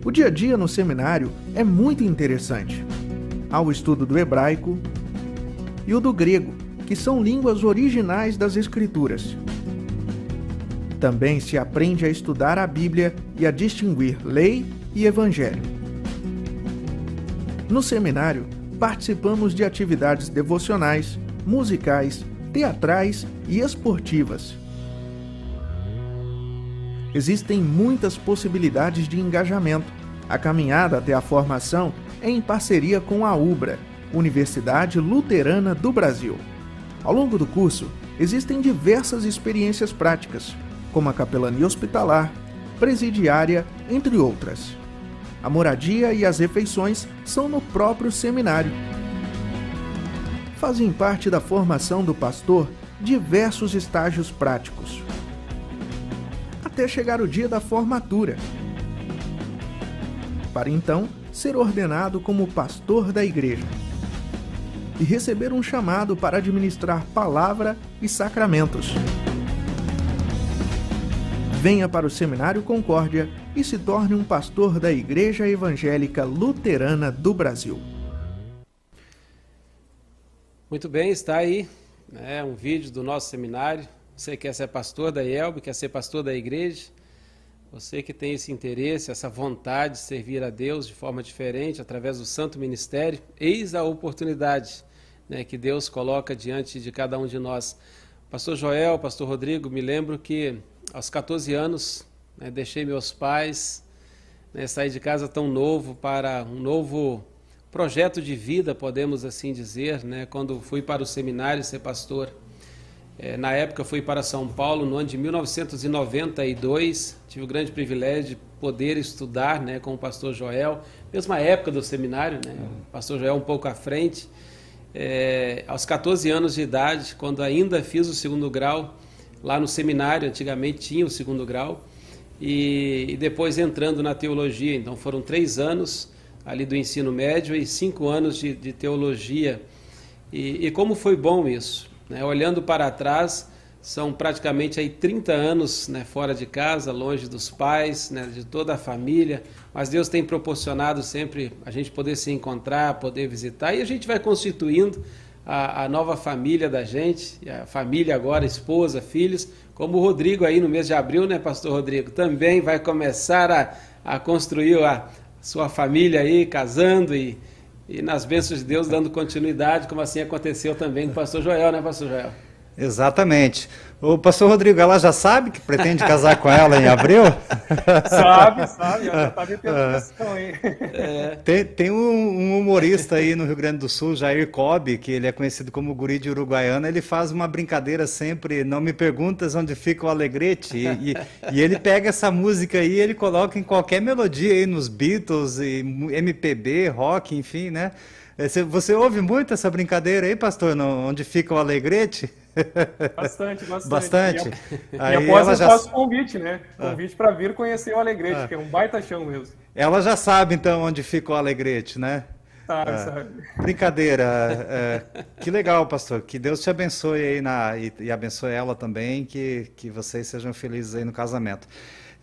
O dia a dia no seminário é muito interessante. Há o estudo do hebraico e o do grego, que são línguas originais das Escrituras. Também se aprende a estudar a Bíblia e a distinguir lei e evangelho. No seminário, participamos de atividades devocionais, musicais, teatrais e esportivas. Existem muitas possibilidades de engajamento. A caminhada até a formação é em parceria com a UBRA, Universidade Luterana do Brasil. Ao longo do curso, existem diversas experiências práticas, como a capelania hospitalar, presidiária, entre outras. A moradia e as refeições são no próprio seminário. Fazem parte da formação do pastor diversos estágios práticos, até chegar o dia da formatura, para então ser ordenado como pastor da igreja e receber um chamado para administrar palavra e sacramentos. Venha para o Seminário Concórdia e se torne um pastor da Igreja Evangélica Luterana do Brasil. Muito bem, está aí né, um vídeo do nosso seminário. Você quer ser pastor da IELB, quer ser pastor da igreja, você que tem esse interesse, essa vontade de servir a Deus de forma diferente, através do santo ministério, eis a oportunidade né, que Deus coloca diante de cada um de nós. Pastor Joel, Pastor Rodrigo, me lembro que aos 14 anos né, deixei meus pais, né, saí de casa tão novo para um novo projeto de vida, podemos assim dizer, né, quando fui para o seminário ser pastor. É, na época fui para São Paulo no ano de 1992, tive o grande privilégio de poder estudar né, com o pastor Joel, mesma época do seminário, né, o pastor Joel um pouco à frente. É, aos 14 anos de idade, quando ainda fiz o segundo grau, lá no seminário, antigamente tinha o segundo grau, e, e depois entrando na teologia. Então foram três anos ali do ensino médio e cinco anos de, de teologia. E, e, como foi bom isso. Né? Olhando para trás, são praticamente aí 30 anos né, fora de casa, longe dos pais, né, de toda a família, mas Deus tem proporcionado sempre a gente poder se encontrar, poder visitar, e a gente vai constituindo a, a, nova família da gente, a família agora, esposa, filhos, como o Rodrigo aí no mês de abril, né, pastor Rodrigo, também vai começar a, a construir a sua família aí, casando e, e nas bênçãos de Deus dando continuidade, como assim aconteceu também com o pastor Joel, né, pastor Joel? Exatamente. O pastor Rodrigo, ela já sabe que pretende casar com ela em abril? Sabe, sabe, já está me questão aí. É. Tem, tem um, um, humorista aí no Rio Grande do Sul, Jair Cobb, que ele é conhecido como guri de Uruguaiana, ele faz uma brincadeira sempre, não me perguntas onde fica o Alegrete, e, e, e ele pega essa música aí e ele coloca em qualquer melodia aí, nos Beatles, e MPB, rock, enfim, né? É, você ouve muito essa brincadeira aí, pastor, no, onde fica o Alegrete? Bastante, bastante. Bastante. E, a, e após eu já... faço convite, né? Ah. Convite ah. para vir conhecer o Alegrete, ah. que é um baita chão mesmo. Ela já sabe, então, onde fica o Alegrete, né? Sabe, ah. sabe. Brincadeira. É, que legal, pastor. Que Deus te abençoe aí na, e, e abençoe ela também, que, que vocês sejam felizes aí no casamento.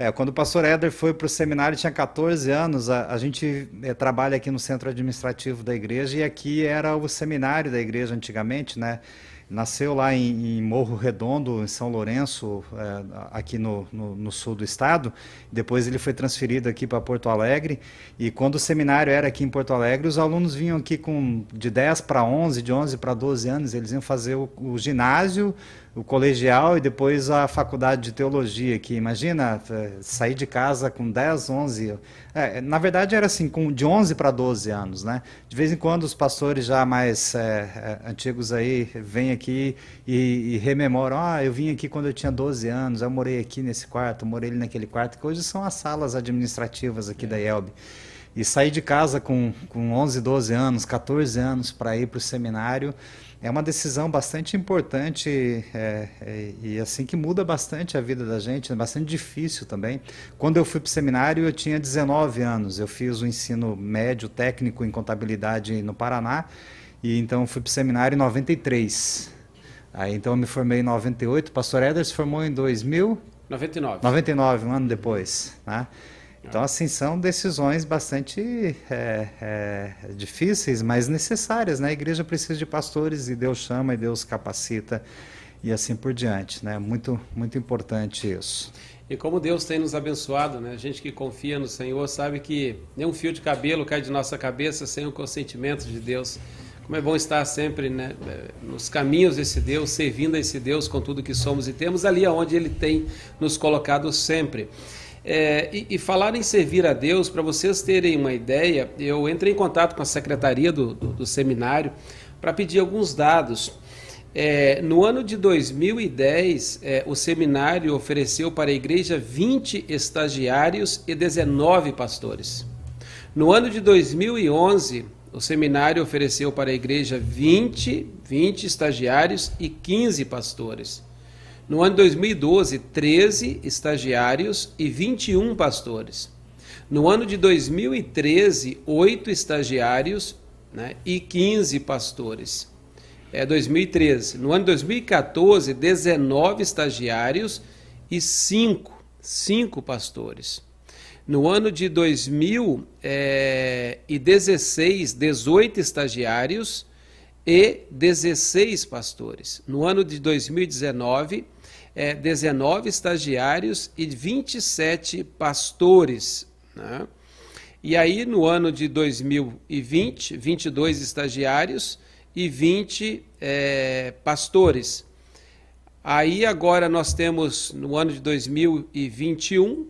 É, quando o pastor Éder foi para o seminário, tinha 14 anos. A, a gente é, trabalha aqui no centro administrativo da igreja e aqui era o seminário da igreja antigamente, né? Nasceu lá em, em, Morro Redondo, em São Lourenço, é, aqui no, no, no, sul do estado. Depois ele foi transferido aqui para Porto Alegre. E quando o seminário era aqui em Porto Alegre, os alunos vinham aqui com de 10 para 11, de 11 para 12 anos. Eles iam fazer o, o ginásio, o colegial e depois a faculdade de teologia aqui. Imagina sair de casa com 10, 11. É, na verdade era assim, com, de 11 para 12 anos, né? De vez em quando os pastores já mais é, é, antigos aí vêm aqui e, e, rememoram: ah, eu vim aqui quando eu tinha 12 anos, eu morei aqui nesse quarto, morei ali naquele quarto, que hoje são as salas administrativas aqui da IELB. E sair de casa com, com 11, 12 anos, 14 anos para ir para o seminário é uma decisão bastante importante é, é, e assim que muda bastante a vida da gente, é bastante difícil também. Quando eu fui para o seminário, eu tinha 19 anos, eu fiz o ensino médio técnico em contabilidade no Paraná, e então fui para o seminário em 93. Aí então eu me formei em 98, o pastor Eder se formou em 2000? 99. 99, um ano depois, né? Então, assim, são decisões bastante é, é, difíceis, mas necessárias, né? A igreja precisa de pastores e Deus chama e Deus capacita e assim por diante, né? Muito, muito importante isso. E como Deus tem nos abençoado, né? A gente que confia no Senhor sabe que nenhum fio de cabelo cai de nossa cabeça sem o consentimento de Deus. Como é bom estar sempre né, nos caminhos desse Deus, servindo a esse Deus com tudo que somos e temos, ali aonde Ele tem nos colocado sempre. É, e, e, falar em servir a Deus, para vocês terem uma ideia, eu entrei em contato com a secretaria do, do, do seminário para pedir alguns dados. É, no ano de 2010, é, o seminário ofereceu para a igreja 20 estagiários e 19 pastores. No ano de 2011, o seminário ofereceu para a igreja 20, 20 estagiários e 15 pastores. No ano de 2012, 13 estagiários e 21 pastores. No ano de 2013, 8 estagiários né, e 15 pastores. É 2013. No ano de 2014, 19 estagiários e 5, 5 pastores. No ano de 2016, 18 estagiários e 16 pastores. No ano de 2019, é, 19 estagiários e 27 pastores. Né? E aí, no ano de 2020, 22 estagiários e 20 é, pastores. Aí, agora, nós temos, no ano de 2021,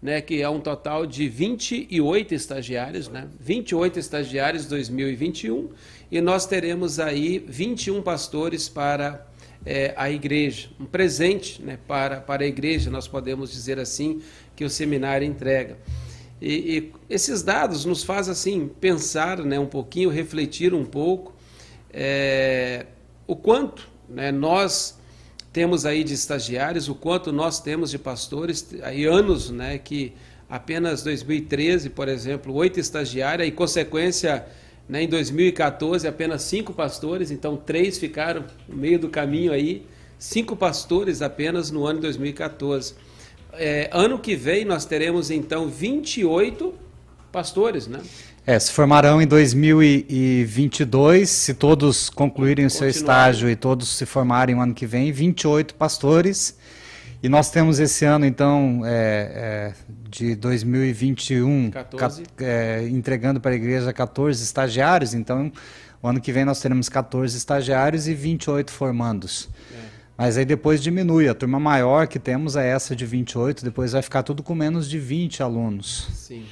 né, que é um total de 28 estagiários, né, 28 estagiários 2021, e nós teremos aí 21 pastores para é, a igreja, um presente né, para, para a igreja, nós podemos dizer assim, que o seminário entrega. E, e esses dados nos fazem assim, pensar né, um pouquinho, refletir um pouco é, o quanto né, nós temos aí de estagiários, o quanto nós temos de pastores, aí anos, né, que apenas 2013, por exemplo, oito estagiários, e consequência, né, em 2014, apenas cinco pastores, então três ficaram no meio do caminho aí, cinco pastores apenas no ano de 2014. É, ano que vem nós teremos então 28 pastores, né? É, se formarão em 2022, se todos concluírem o seu estágio e todos se formarem no ano que vem, 28 pastores. E nós temos esse ano, então, é, é, de 2021, é, entregando para a igreja 14 estagiários. Então, o ano que vem nós teremos 14 estagiários e 28 formandos. É. Mas aí depois diminui. A turma maior que temos é essa de 28, depois vai ficar tudo com menos de 20 alunos. Sim.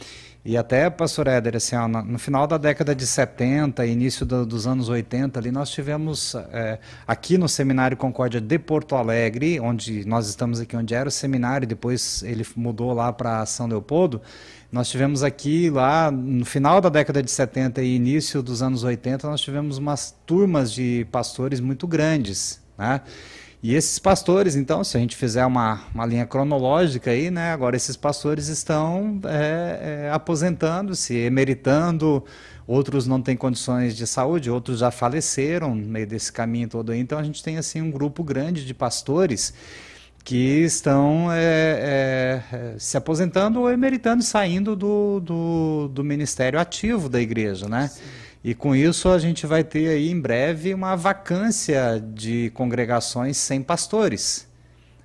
E até, pastor Éder, assim, ó, no final da década de 70, início do, dos anos 80, ali nós tivemos é, aqui no Seminário Concórdia de Porto Alegre, onde nós estamos aqui, onde era o seminário, depois ele mudou lá para São Leopoldo, nós tivemos aqui, lá no final da década de 70 e início dos anos 80, nós tivemos umas turmas de pastores muito grandes, né? E esses pastores, então, se a gente fizer uma, uma linha cronológica aí, né, agora esses pastores estão é, é, aposentando-se, emeritando, outros não têm condições de saúde, outros já faleceram no meio desse caminho todo aí. Então a gente tem assim um grupo grande de pastores que estão é, é, se aposentando ou emeritando, saindo do, do, do ministério ativo da igreja, né? Sim. E com isso a gente vai ter aí em breve uma vacância de congregações sem pastores.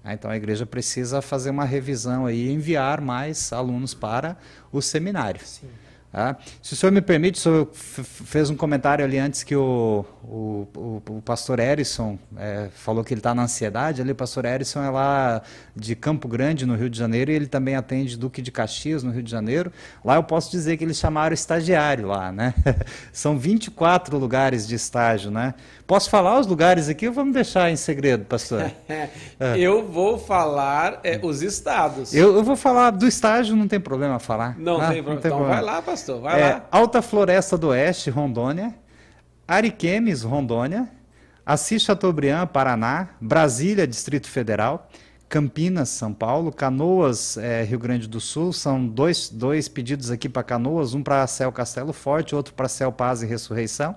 Ah, então a igreja precisa fazer uma revisão aí e enviar mais alunos para o seminário. Tá? Se o senhor me permite, o senhor fez um comentário ali antes que o, o, o, o pastor Erison é, falou que ele está na ansiedade. Ali, o pastor Erison é lá de Campo Grande, no Rio de Janeiro, e ele também atende Duque de Caxias, no Rio de Janeiro. Lá eu posso dizer que eles chamaram estagiário lá, né? São 24 lugares de estágio, né? Posso falar os lugares aqui ou vamos deixar em segredo, pastor? é. Eu vou falar é, os estados. Eu, eu, vou falar do estágio, não tem problema falar. Não, ah, tem, não tem então problema. Vai lá, pastor, vai é, lá. Alta Floresta do Oeste, Rondônia. Ariquemes, Rondônia. Assis Chateaubriand, Paraná. Brasília, Distrito Federal. Campinas, São Paulo, Canoas, é, Rio Grande do Sul. São dois, dois pedidos aqui para Canoas, um para Céu Castelo Forte, outro para Céu Paz e Ressurreição.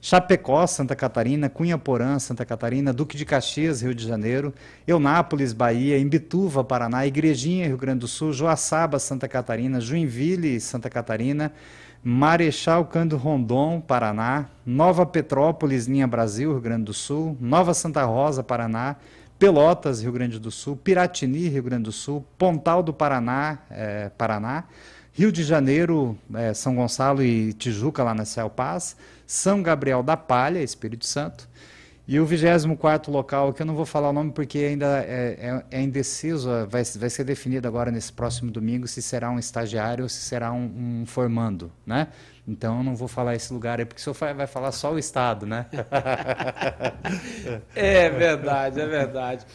Chapecó, Santa Catarina, Cunha Porã, Santa Catarina, Duque de Caxias, Rio de Janeiro, Eunápolis, Bahia, Imbituva, Paraná, Igrejinha, Rio Grande do Sul, Joaçaba, Santa Catarina, Joinville, Santa Catarina, Marechal Cândido Rondon, Paraná, Nova Petrópolis, linha Brasil, Rio Grande do Sul, Nova Santa Rosa, Paraná, Pelotas, Rio Grande do Sul, Piratini, Rio Grande do Sul, Pontal do Paraná, é, Paraná, Rio de Janeiro, é, São Gonçalo e Tijuca, lá na Céu Paz, São Gabriel da Palha, Espírito Santo, E o 24 local, que eu não vou falar o nome porque ainda é, é, é indeciso, vai, vai ser definido agora nesse próximo domingo se será um estagiário ou se será um, um formando, né? Então eu não vou falar esse lugar aí, porque o senhor vai falar só o Estado, né? é verdade, é verdade.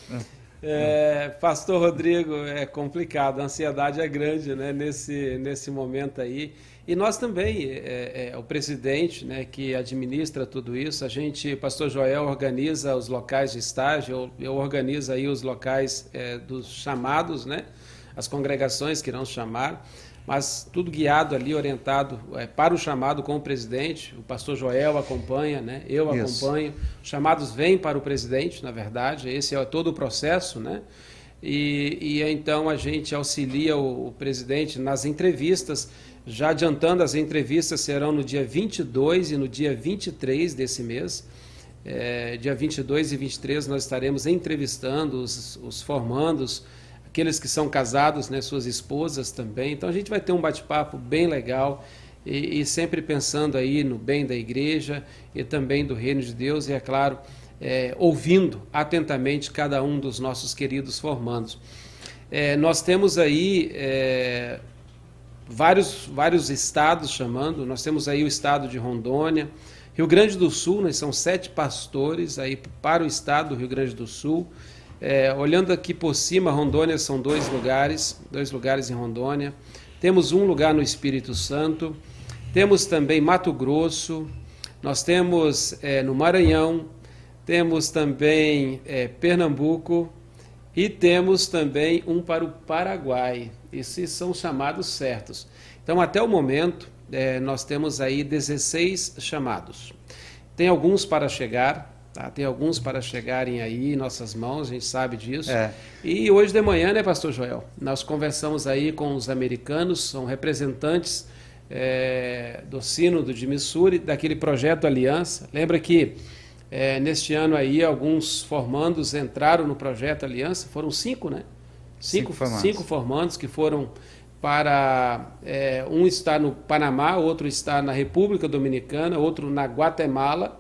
É, Pastor Rodrigo, é complicado, a ansiedade é grande né, nesse, nesse momento aí. E nós também, é, é, o presidente né, que administra tudo isso, a gente, Pastor Joel, organiza os locais de estágio, eu, eu organizo aí os locais é, dos chamados, né, as congregações que irão chamar mas tudo guiado ali, orientado é, para o chamado com o presidente. O pastor Joel acompanha, né? eu Isso. acompanho. Os chamados vêm para o presidente, na verdade, esse é todo o processo, né? E, e então a gente auxilia o, o presidente nas entrevistas. Já adiantando, as entrevistas serão no dia 22 e no dia 23 desse mês. É, dia 22 e 23 nós estaremos entrevistando os, os formandos aqueles que são casados, né, suas esposas também. Então a gente vai ter um bate-papo bem legal e, e, sempre pensando aí no bem da igreja e também do reino de Deus e, é claro, é, ouvindo atentamente cada um dos nossos queridos formandos. É, nós temos aí é, vários, vários estados chamando, nós temos aí o estado de Rondônia, Rio Grande do Sul, nós são sete pastores aí para o estado do Rio Grande do Sul. É, olhando aqui por cima, Rondônia são dois lugares, dois lugares em Rondônia. Temos um lugar no Espírito Santo. Temos também Mato Grosso. Nós temos é, no Maranhão. Temos também é, Pernambuco. E temos também um para o Paraguai. Esses são chamados certos. Então, até o momento, é, nós temos aí 16 chamados. Tem alguns para chegar, Tá? Tem alguns para chegarem aí em nossas mãos, a gente sabe disso. É. E hoje de manhã, né, Pastor Joel? Nós conversamos aí com os americanos, são representantes é, do Sínodo de Missouri, daquele projeto Aliança. Lembra que é, neste ano aí alguns formandos entraram no projeto Aliança, foram cinco, né? Cinco, cinco, formandos. cinco formandos que foram para. É, um está no Panamá, outro está na República Dominicana, outro na Guatemala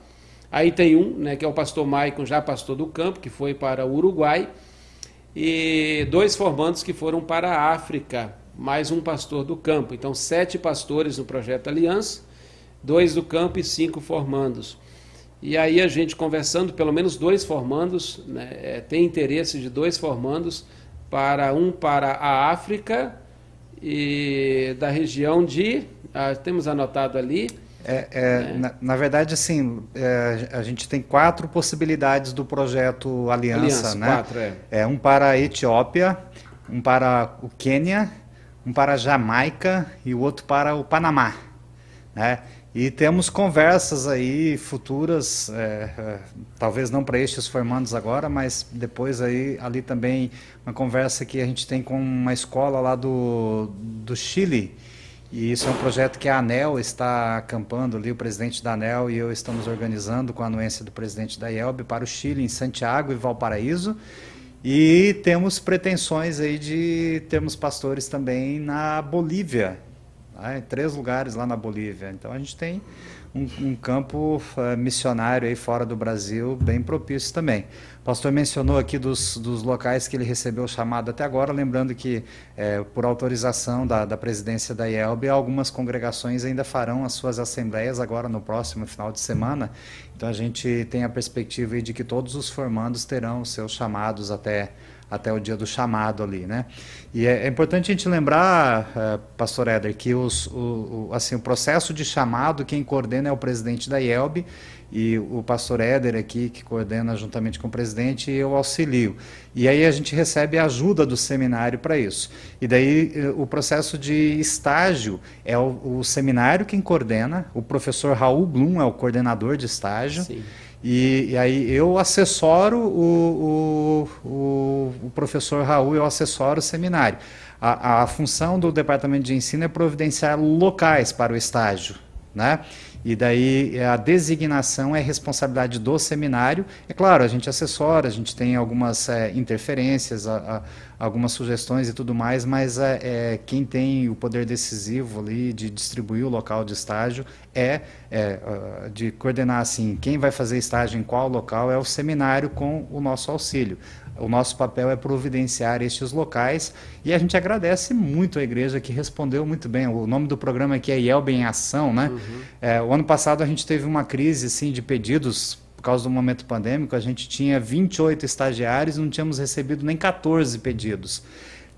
Aí tem um, né, que é o pastor Maicon, já pastor do campo, que foi para o Uruguai, e dois formandos que foram para a África, mais um pastor do campo. Então, sete pastores no projeto Aliança, dois do campo e cinco formandos. E aí a gente conversando, pelo menos dois formandos, né, é, tem interesse de dois formandos para um para a África e da região de, ah, temos anotado ali, é, é, é, na, na, verdade, assim, é, a gente tem quatro possibilidades do projeto Aliança, Aliança né? Quatro, é. é. Um para a Etiópia, um para o Quênia, um para a Jamaica e o outro para o Panamá, né? E temos conversas aí futuras, é, é, talvez não para estes formandos agora, mas depois aí ali também uma conversa que a gente tem com uma escola lá do, do Chile, e isso é um projeto que a ANEL está acampando ali, o presidente da ANEL e eu estamos organizando com a anuência do presidente da IELB para o Chile, em Santiago e Valparaíso. E temos pretensões aí de termos pastores também na Bolívia, em três lugares lá na Bolívia. Então a gente tem um, um campo uh, missionário aí fora do Brasil bem propício também. O pastor mencionou aqui dos, dos locais que ele recebeu o chamado até agora, lembrando que, é, por autorização da, da presidência da IELB, algumas congregações ainda farão as suas assembleias agora no próximo final de semana. Então a gente tem a perspectiva de que todos os formandos terão seus chamados até até o dia do chamado ali, né? E é, é importante a gente lembrar, uh, Pastor Éder, que os, o, o, assim, o processo de chamado, quem coordena é o presidente da IELB e o pastor Éder aqui, que coordena juntamente com o presidente, eu auxilio. E aí a gente recebe a ajuda do seminário para isso. E daí eh, o processo de estágio é o, o, seminário quem coordena, o professor Raul Blum é o coordenador de estágio. Sim. E, e, aí eu assessoro o, o, o, o, professor Raul, eu assessoro o seminário. A, a função do departamento de ensino é providenciar locais para o estágio, né? E daí a designação é responsabilidade do seminário. É claro, a gente assessora, a gente tem algumas é, interferências, a, a, algumas sugestões e tudo mais, mas é, é, quem tem o poder decisivo ali de distribuir o local de estágio é, é de coordenar assim quem vai fazer estágio em qual local é o seminário com o nosso auxílio. O nosso papel é providenciar estes locais e a gente agradece muito a igreja que respondeu muito bem. O nome do programa aqui é Yelbe em Ação, né? Uhum. É, o ano passado a gente teve uma crise assim, de pedidos por causa do momento pandêmico. A gente tinha 28 estagiários e não tínhamos recebido nem 14 pedidos.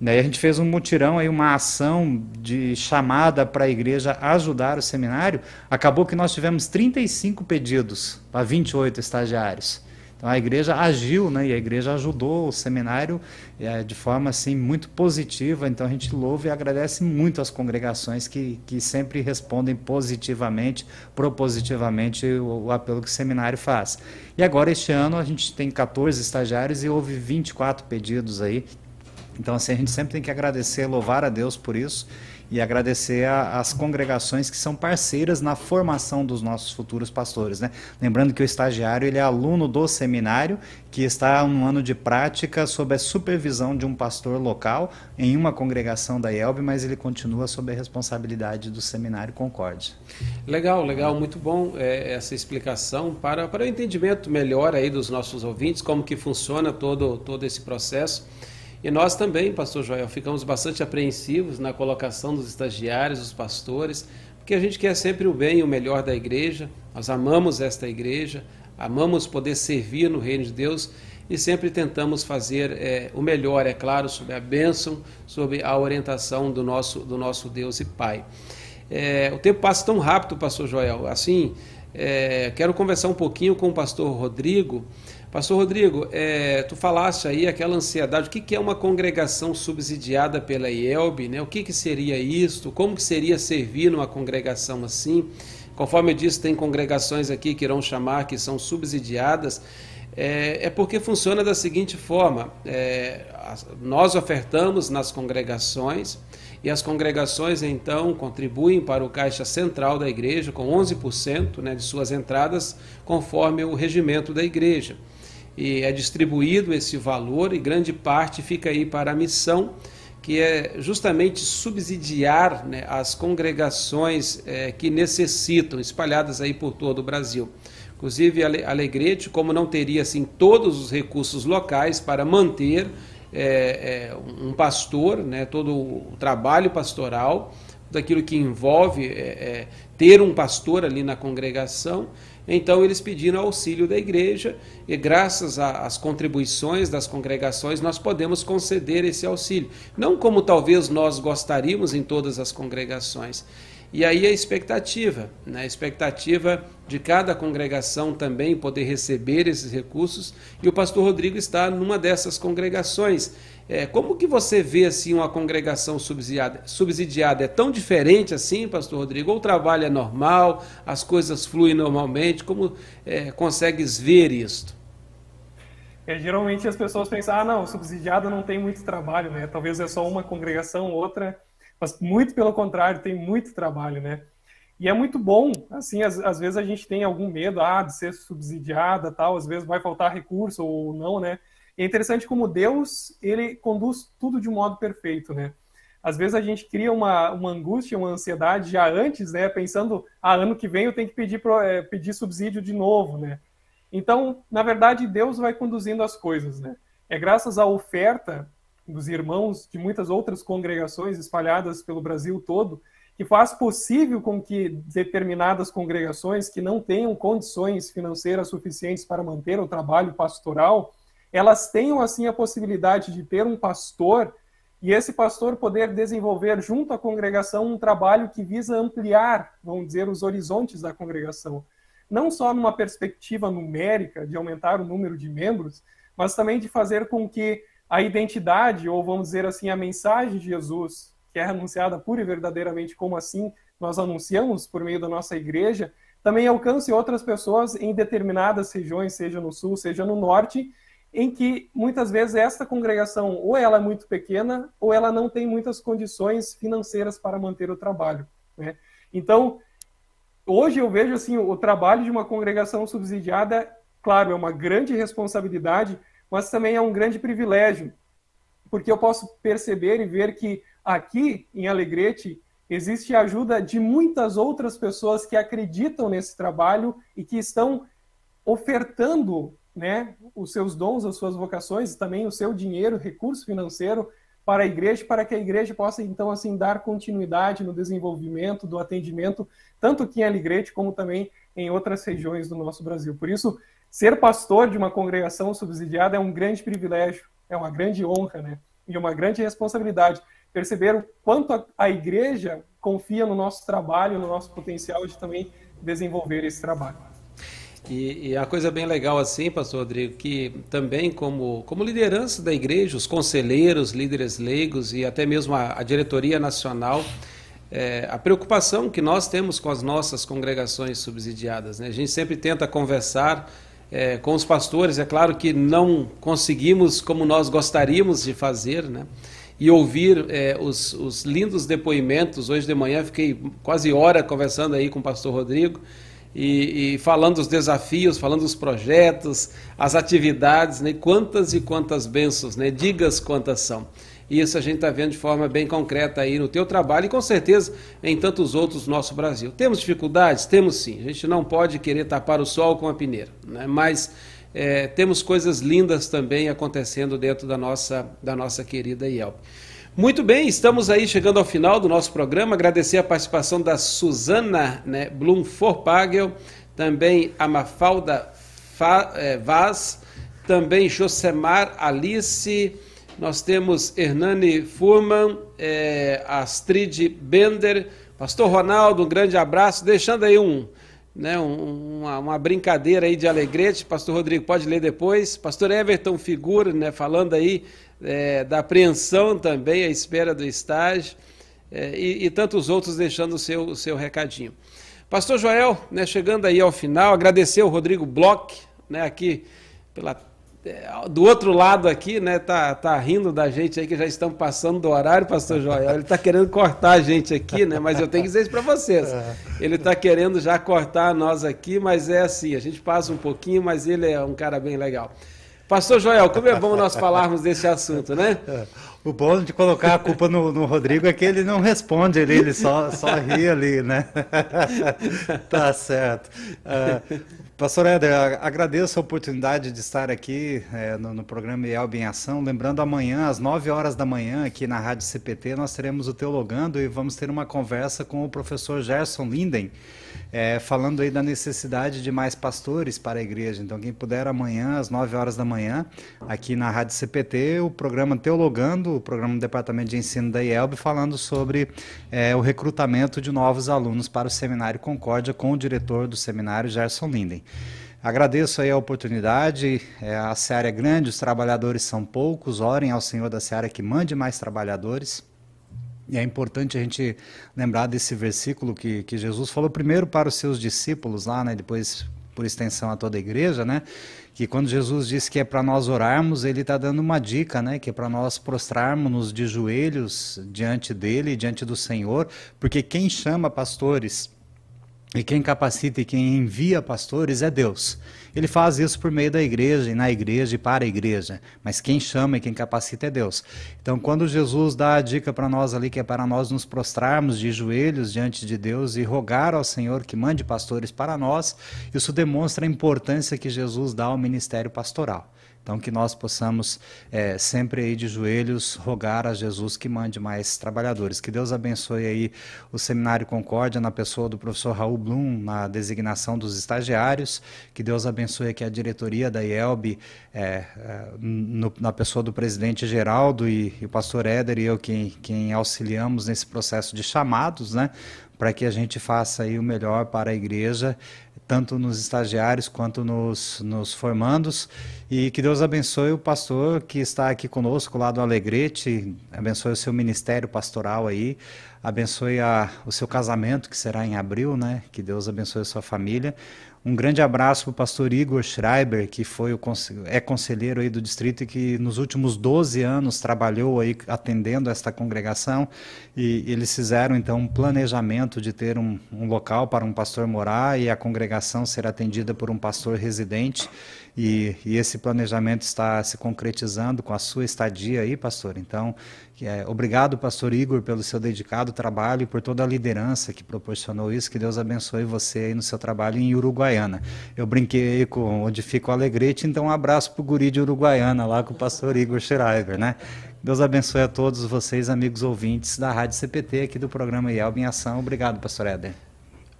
Daí a gente fez um mutirão, aí, uma ação de chamada para a igreja ajudar o seminário. Acabou que nós tivemos 35 pedidos para 28 estagiários. Então a igreja agiu, né, e a igreja ajudou o seminário é, de forma assim muito positiva. Então a gente louva e agradece muito as congregações que, que sempre respondem positivamente, propositivamente o, o apelo que o seminário faz. E agora este ano a gente tem 14 estagiários e houve 24 pedidos aí. Então assim a gente sempre tem que agradecer, louvar a Deus por isso e agradecer às congregações que são parceiras na formação dos nossos futuros pastores. Né? Lembrando que o estagiário ele é aluno do seminário, que está um ano de prática sob a supervisão de um pastor local em uma congregação da IELB, mas ele continua sob a responsabilidade do seminário Concórdia. Legal, legal, muito bom é, essa explicação para, para o entendimento melhor aí dos nossos ouvintes, como que funciona todo, todo esse processo. E nós também, pastor Joel, ficamos bastante apreensivos na colocação dos estagiários, dos pastores, porque a gente quer sempre o bem e o melhor da igreja, nós amamos esta igreja, amamos poder servir no reino de Deus e sempre tentamos fazer é, o melhor, é claro, sob a bênção, sob a orientação do nosso, do nosso Deus e Pai. É, o tempo passa tão rápido, pastor Joel, assim, é, quero conversar um pouquinho com o pastor Rodrigo, Pastor Rodrigo, é, tu falaste aí aquela ansiedade, o que, que é uma congregação subsidiada pela IELB, né? o que, que seria isto, como que seria servir numa congregação assim? Conforme eu disse, tem congregações aqui que irão chamar que são subsidiadas, é, é porque funciona da seguinte forma, é, nós ofertamos nas congregações, e as congregações então contribuem para o caixa central da igreja com 11% né, de suas entradas, conforme o regimento da igreja e é distribuído esse valor e grande parte fica aí para a missão, que é justamente subsidiar né, as congregações é, que necessitam, espalhadas aí por todo o Brasil. Inclusive, Alegrete, como não teria assim todos os recursos locais para manter é, é, um pastor, né, todo o trabalho pastoral, daquilo que envolve é, é, ter um pastor ali na congregação, então eles pediram auxílio da igreja e graças às contribuições das congregações nós podemos conceder esse auxílio. Não como talvez nós gostaríamos em todas as congregações. E aí a expectativa, né? a expectativa de cada congregação também poder receber esses recursos, e o pastor Rodrigo está numa dessas congregações. É, como que você vê assim uma congregação subsidiada? Subsidiada é tão diferente assim, Pastor Rodrigo? Ou o trabalho é normal, as coisas fluem normalmente? Como é, consegues ver isto? É, geralmente as pessoas pensam, ah, não, subsidiada não tem muito trabalho, né? Talvez é só uma congregação, outra, mas muito pelo contrário, tem muito trabalho, né? E é muito bom, assim, às, às vezes a gente tem algum medo, ah, de ser subsidiada, tal, às vezes vai faltar recurso ou não, né? é interessante como Deus, ele conduz tudo de modo perfeito, né? Às vezes a gente cria uma, uma angústia, uma ansiedade já antes, né? Pensando, ah, ano que vem eu tenho que pedir, é, pedir subsídio de novo, né? Então, na verdade, Deus vai conduzindo as coisas, né? É graças à oferta dos irmãos de muitas outras congregações espalhadas pelo Brasil todo que faz possível com que determinadas congregações que não tenham condições financeiras suficientes para manter o trabalho pastoral elas tenham assim a possibilidade de ter um pastor e esse pastor poder desenvolver junto à congregação um trabalho que visa ampliar, vamos dizer, os horizontes da congregação. Não só numa perspectiva numérica de aumentar o número de membros, mas também de fazer com que a identidade, ou vamos dizer assim, a mensagem de Jesus, que é anunciada pura e verdadeiramente como assim nós anunciamos por meio da nossa igreja, também alcance outras pessoas em determinadas regiões, seja no sul, seja no norte, em que muitas vezes esta congregação ou ela é muito pequena ou ela não tem muitas condições financeiras para manter o trabalho. Né? Então, hoje eu vejo assim o trabalho de uma congregação subsidiada, claro, é uma grande responsabilidade, mas também é um grande privilégio, porque eu posso perceber e ver que aqui em Alegrete existe a ajuda de muitas outras pessoas que acreditam nesse trabalho e que estão ofertando né, os seus dons, as suas vocações, também o seu dinheiro, recurso financeiro para a igreja, para que a igreja possa então assim dar continuidade no desenvolvimento do atendimento, tanto aqui em Alegrete como também em outras regiões do nosso Brasil. Por isso, ser pastor de uma congregação subsidiada é um grande privilégio, é uma grande honra, né? E uma grande responsabilidade. Perceber o quanto a, a igreja confia no nosso trabalho, no nosso potencial de também desenvolver esse trabalho. E, e, a coisa bem legal assim, pastor Rodrigo, que também como, como liderança da igreja, os conselheiros, líderes leigos e até mesmo a, a diretoria nacional, é, a preocupação que nós temos com as nossas congregações subsidiadas. Né? A gente sempre tenta conversar é, com os pastores, é claro que não conseguimos como nós gostaríamos de fazer, né? e ouvir é, os, os lindos depoimentos. Hoje de manhã fiquei quase hora conversando aí com o pastor Rodrigo, e, e, falando dos desafios, falando dos projetos, as atividades, né? quantas e quantas bênçãos, né? digas quantas são. E isso a gente está vendo de forma bem concreta aí no teu trabalho e com certeza em tantos outros do nosso Brasil. Temos dificuldades? Temos sim. A gente não pode querer tapar o sol com a peneira, né? mas é, temos coisas lindas também acontecendo dentro da nossa, da nossa querida IELP. Muito bem, estamos aí chegando ao final do nosso programa. Agradecer a participação da Suzana né, Blum Forpagel, também a Mafalda Fa, eh, Vaz, também Josemar Alice, nós temos Hernani Furman, eh, Astrid Bender, Pastor Ronaldo, um grande abraço, deixando aí um, né, um, uma, uma, brincadeira aí de alegrete, Pastor Rodrigo pode ler depois, Pastor Everton Figura, né, falando aí é, da apreensão também, à espera do estágio, é, e, e, tantos outros deixando o seu, o seu recadinho. Pastor Joel, né, chegando aí ao final, agradecer o Rodrigo Bloch, né, aqui pela é, do outro lado aqui, né, tá, tá rindo da gente aí que já estamos passando do horário, pastor Joel. Ele está querendo cortar a gente aqui, né? Mas eu tenho que dizer isso para vocês. Ele está querendo já cortar nós aqui, mas é assim, a gente passa um pouquinho, mas ele é um cara bem legal. Pastor Joel, como é bom nós falarmos desse assunto, né? É. O bom de colocar a culpa no, no Rodrigo é que ele não responde ali, ele só, só ri ali, né? tá certo. Uh, Pastor Éder, agradeço a oportunidade de estar aqui é, no, no, programa Elb em Ação. Lembrando, amanhã, às 9 horas da manhã, aqui na Rádio CPT, nós teremos o Teologando e vamos ter uma conversa com o professor Gerson Linden, é, falando aí da necessidade de mais pastores para a igreja. Então, quem puder amanhã, às 9 horas da manhã, aqui na Rádio CPT, o programa Teologando, o programa do Departamento de Ensino da IELB, falando sobre é, o recrutamento de novos alunos para o Seminário Concórdia com o diretor do seminário, Gerson Linden. Agradeço aí a oportunidade, é, a seara é grande, os trabalhadores são poucos, orem ao Senhor da seara que mande mais trabalhadores. E é importante a gente lembrar desse versículo que, que Jesus falou primeiro para os seus discípulos lá, né, depois por extensão a toda a igreja, né? Que quando Jesus disse que é para nós orarmos, ele está dando uma dica, né? Que é para nós prostrarmos de joelhos diante dele, diante do Senhor, porque quem chama pastores e quem capacita e quem envia pastores é Deus. Ele faz isso por meio da igreja, e na igreja e para a igreja. Mas quem chama e quem capacita é Deus. Então, quando Jesus dá a dica para nós ali, que é para nós nos prostrarmos de joelhos diante de Deus e rogar ao Senhor que mande pastores para nós, isso demonstra a importância que Jesus dá ao ministério pastoral. Então, que nós possamos é, sempre aí de joelhos rogar a Jesus que mande mais trabalhadores. Que Deus abençoe aí o Seminário Concórdia na pessoa do professor Raul Blum, na designação dos estagiários. Que Deus abençoe aqui a diretoria da IELB, é, é, no, na pessoa do presidente Geraldo e, e o pastor Éder e eu, quem, quem auxiliamos nesse processo de chamados, né? Para que a gente faça aí o melhor para a igreja tanto nos estagiários quanto nos, nos formandos. E que Deus abençoe o pastor que está aqui conosco lá do Alegrete, abençoe o seu ministério pastoral aí, abençoe a, o seu casamento, que será em abril, né? Que Deus abençoe a sua família. Um grande abraço para o pastor Igor Schreiber, que foi o, é conselheiro aí do distrito e que nos últimos 12 anos trabalhou aí atendendo esta congregação. E eles fizeram então um planejamento de ter um, um local para um pastor morar e a congregação ser atendida por um pastor residente. E, e, esse planejamento está se concretizando com a sua estadia aí, pastor. Então, é, obrigado, pastor Igor, pelo seu dedicado trabalho e por toda a liderança que proporcionou isso. Que Deus abençoe você aí no seu trabalho em Uruguaiana. Eu brinquei com onde fica o Alegrete, então um abraço para o guri de Uruguaiana, lá com o pastor Igor Schreiber, né? Deus abençoe a todos vocês, amigos ouvintes da Rádio CPT, aqui do programa IELB em Ação. Obrigado, pastor Éder.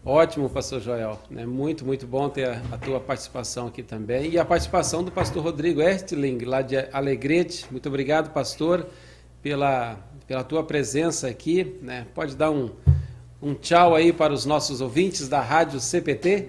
Ótimo, pastor Joel. É muito, muito bom ter a, a, tua participação aqui também. E a participação do pastor Rodrigo Ertling, lá de Alegrete. Muito obrigado, pastor, pela, pela tua presença aqui. Né? Pode dar um, um tchau aí para os nossos ouvintes da Rádio CPT?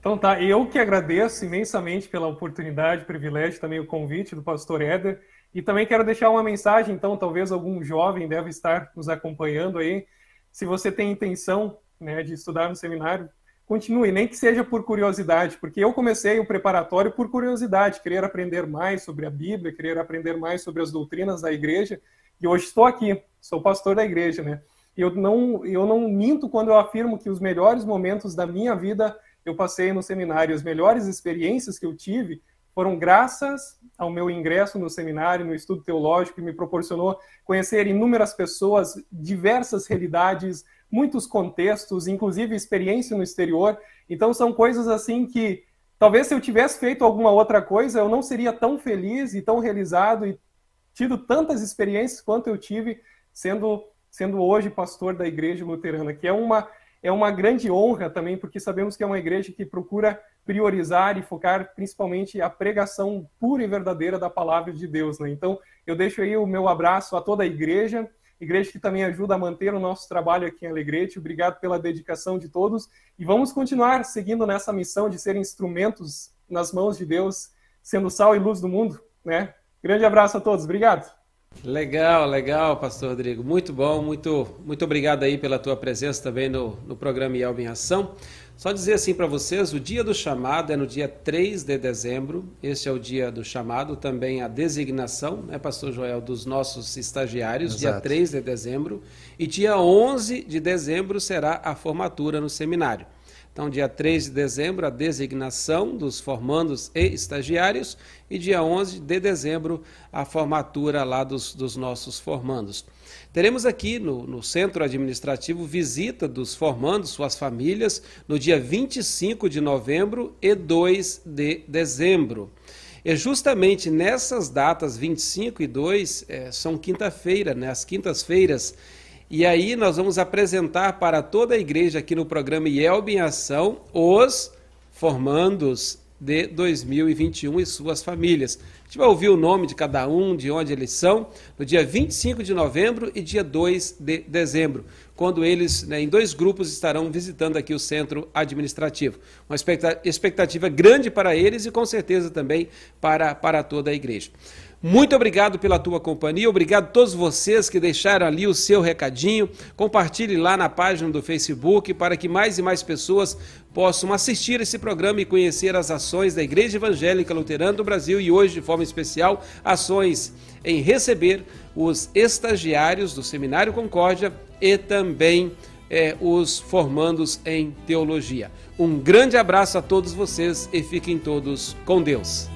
Então tá, eu que agradeço imensamente pela oportunidade, privilégio, também o convite do pastor Éder. E também quero deixar uma mensagem, então, talvez algum jovem deve estar nos acompanhando aí. Se você tem intenção né, de estudar no seminário, continue, nem que seja por curiosidade, porque eu comecei o preparatório por curiosidade, querer aprender mais sobre a Bíblia, querer aprender mais sobre as doutrinas da igreja, e hoje estou aqui, sou pastor da igreja, né? Eu não, eu não minto quando eu afirmo que os melhores momentos da minha vida eu passei no seminário, as melhores experiências que eu tive foram graças ao meu ingresso no seminário, no estudo teológico, que me proporcionou conhecer inúmeras pessoas, diversas realidades, muitos contextos, inclusive experiência no exterior. Então são coisas assim que talvez se eu tivesse feito alguma outra coisa, eu não seria tão feliz e tão realizado e tido tantas experiências quanto eu tive sendo sendo hoje pastor da igreja luterana, que é uma é uma grande honra também, porque sabemos que é uma igreja que procura priorizar e focar principalmente a pregação pura e verdadeira da palavra de Deus, né? Então, eu deixo aí o meu abraço a toda a igreja igreja que também ajuda a manter o nosso trabalho aqui em Alegrete. Obrigado pela dedicação de todos e vamos continuar seguindo nessa missão de ser instrumentos nas mãos de Deus, sendo sal e luz do mundo, né? Grande abraço a todos, obrigado. Legal, legal, Pastor Rodrigo. Muito bom, muito, muito obrigado aí pela tua presença também no, no programa Yelb em Ação. Só dizer assim para vocês, o dia do chamado é no dia 3 de dezembro, este é o dia do chamado, também a designação, né, pastor Joel, dos nossos estagiários, Exato. dia 3 de dezembro, e dia 11 de dezembro será a formatura no seminário. Então, dia 3 de dezembro, a designação dos formandos e estagiários, e dia 11 de dezembro, a formatura lá dos, dos nossos formandos. Teremos aqui no, no, centro administrativo visita dos formandos, suas famílias, no dia 25 de novembro e 2 de dezembro. E justamente nessas datas, 25 e 2, é, são quinta-feira, né, as quintas-feiras. E aí nós vamos apresentar para toda a igreja aqui no programa IELB em Ação os formandos de 2021 e suas famílias gente vai ouvir o nome de cada um, de onde eles são, no dia 25 de novembro e dia 2 de dezembro, quando eles, né, em dois grupos, estarão visitando aqui o centro administrativo. Uma expectativa grande para eles e com certeza também para, para toda a igreja. Muito obrigado pela tua companhia, obrigado a todos vocês que deixaram ali o seu recadinho. Compartilhe lá na página do Facebook para que mais e mais pessoas possam assistir esse programa e conhecer as ações da Igreja Evangélica Luterana do Brasil e hoje, de forma especial, ações em receber os estagiários do Seminário Concórdia e também eh, os formandos em teologia. Um grande abraço a todos vocês e fiquem todos com Deus.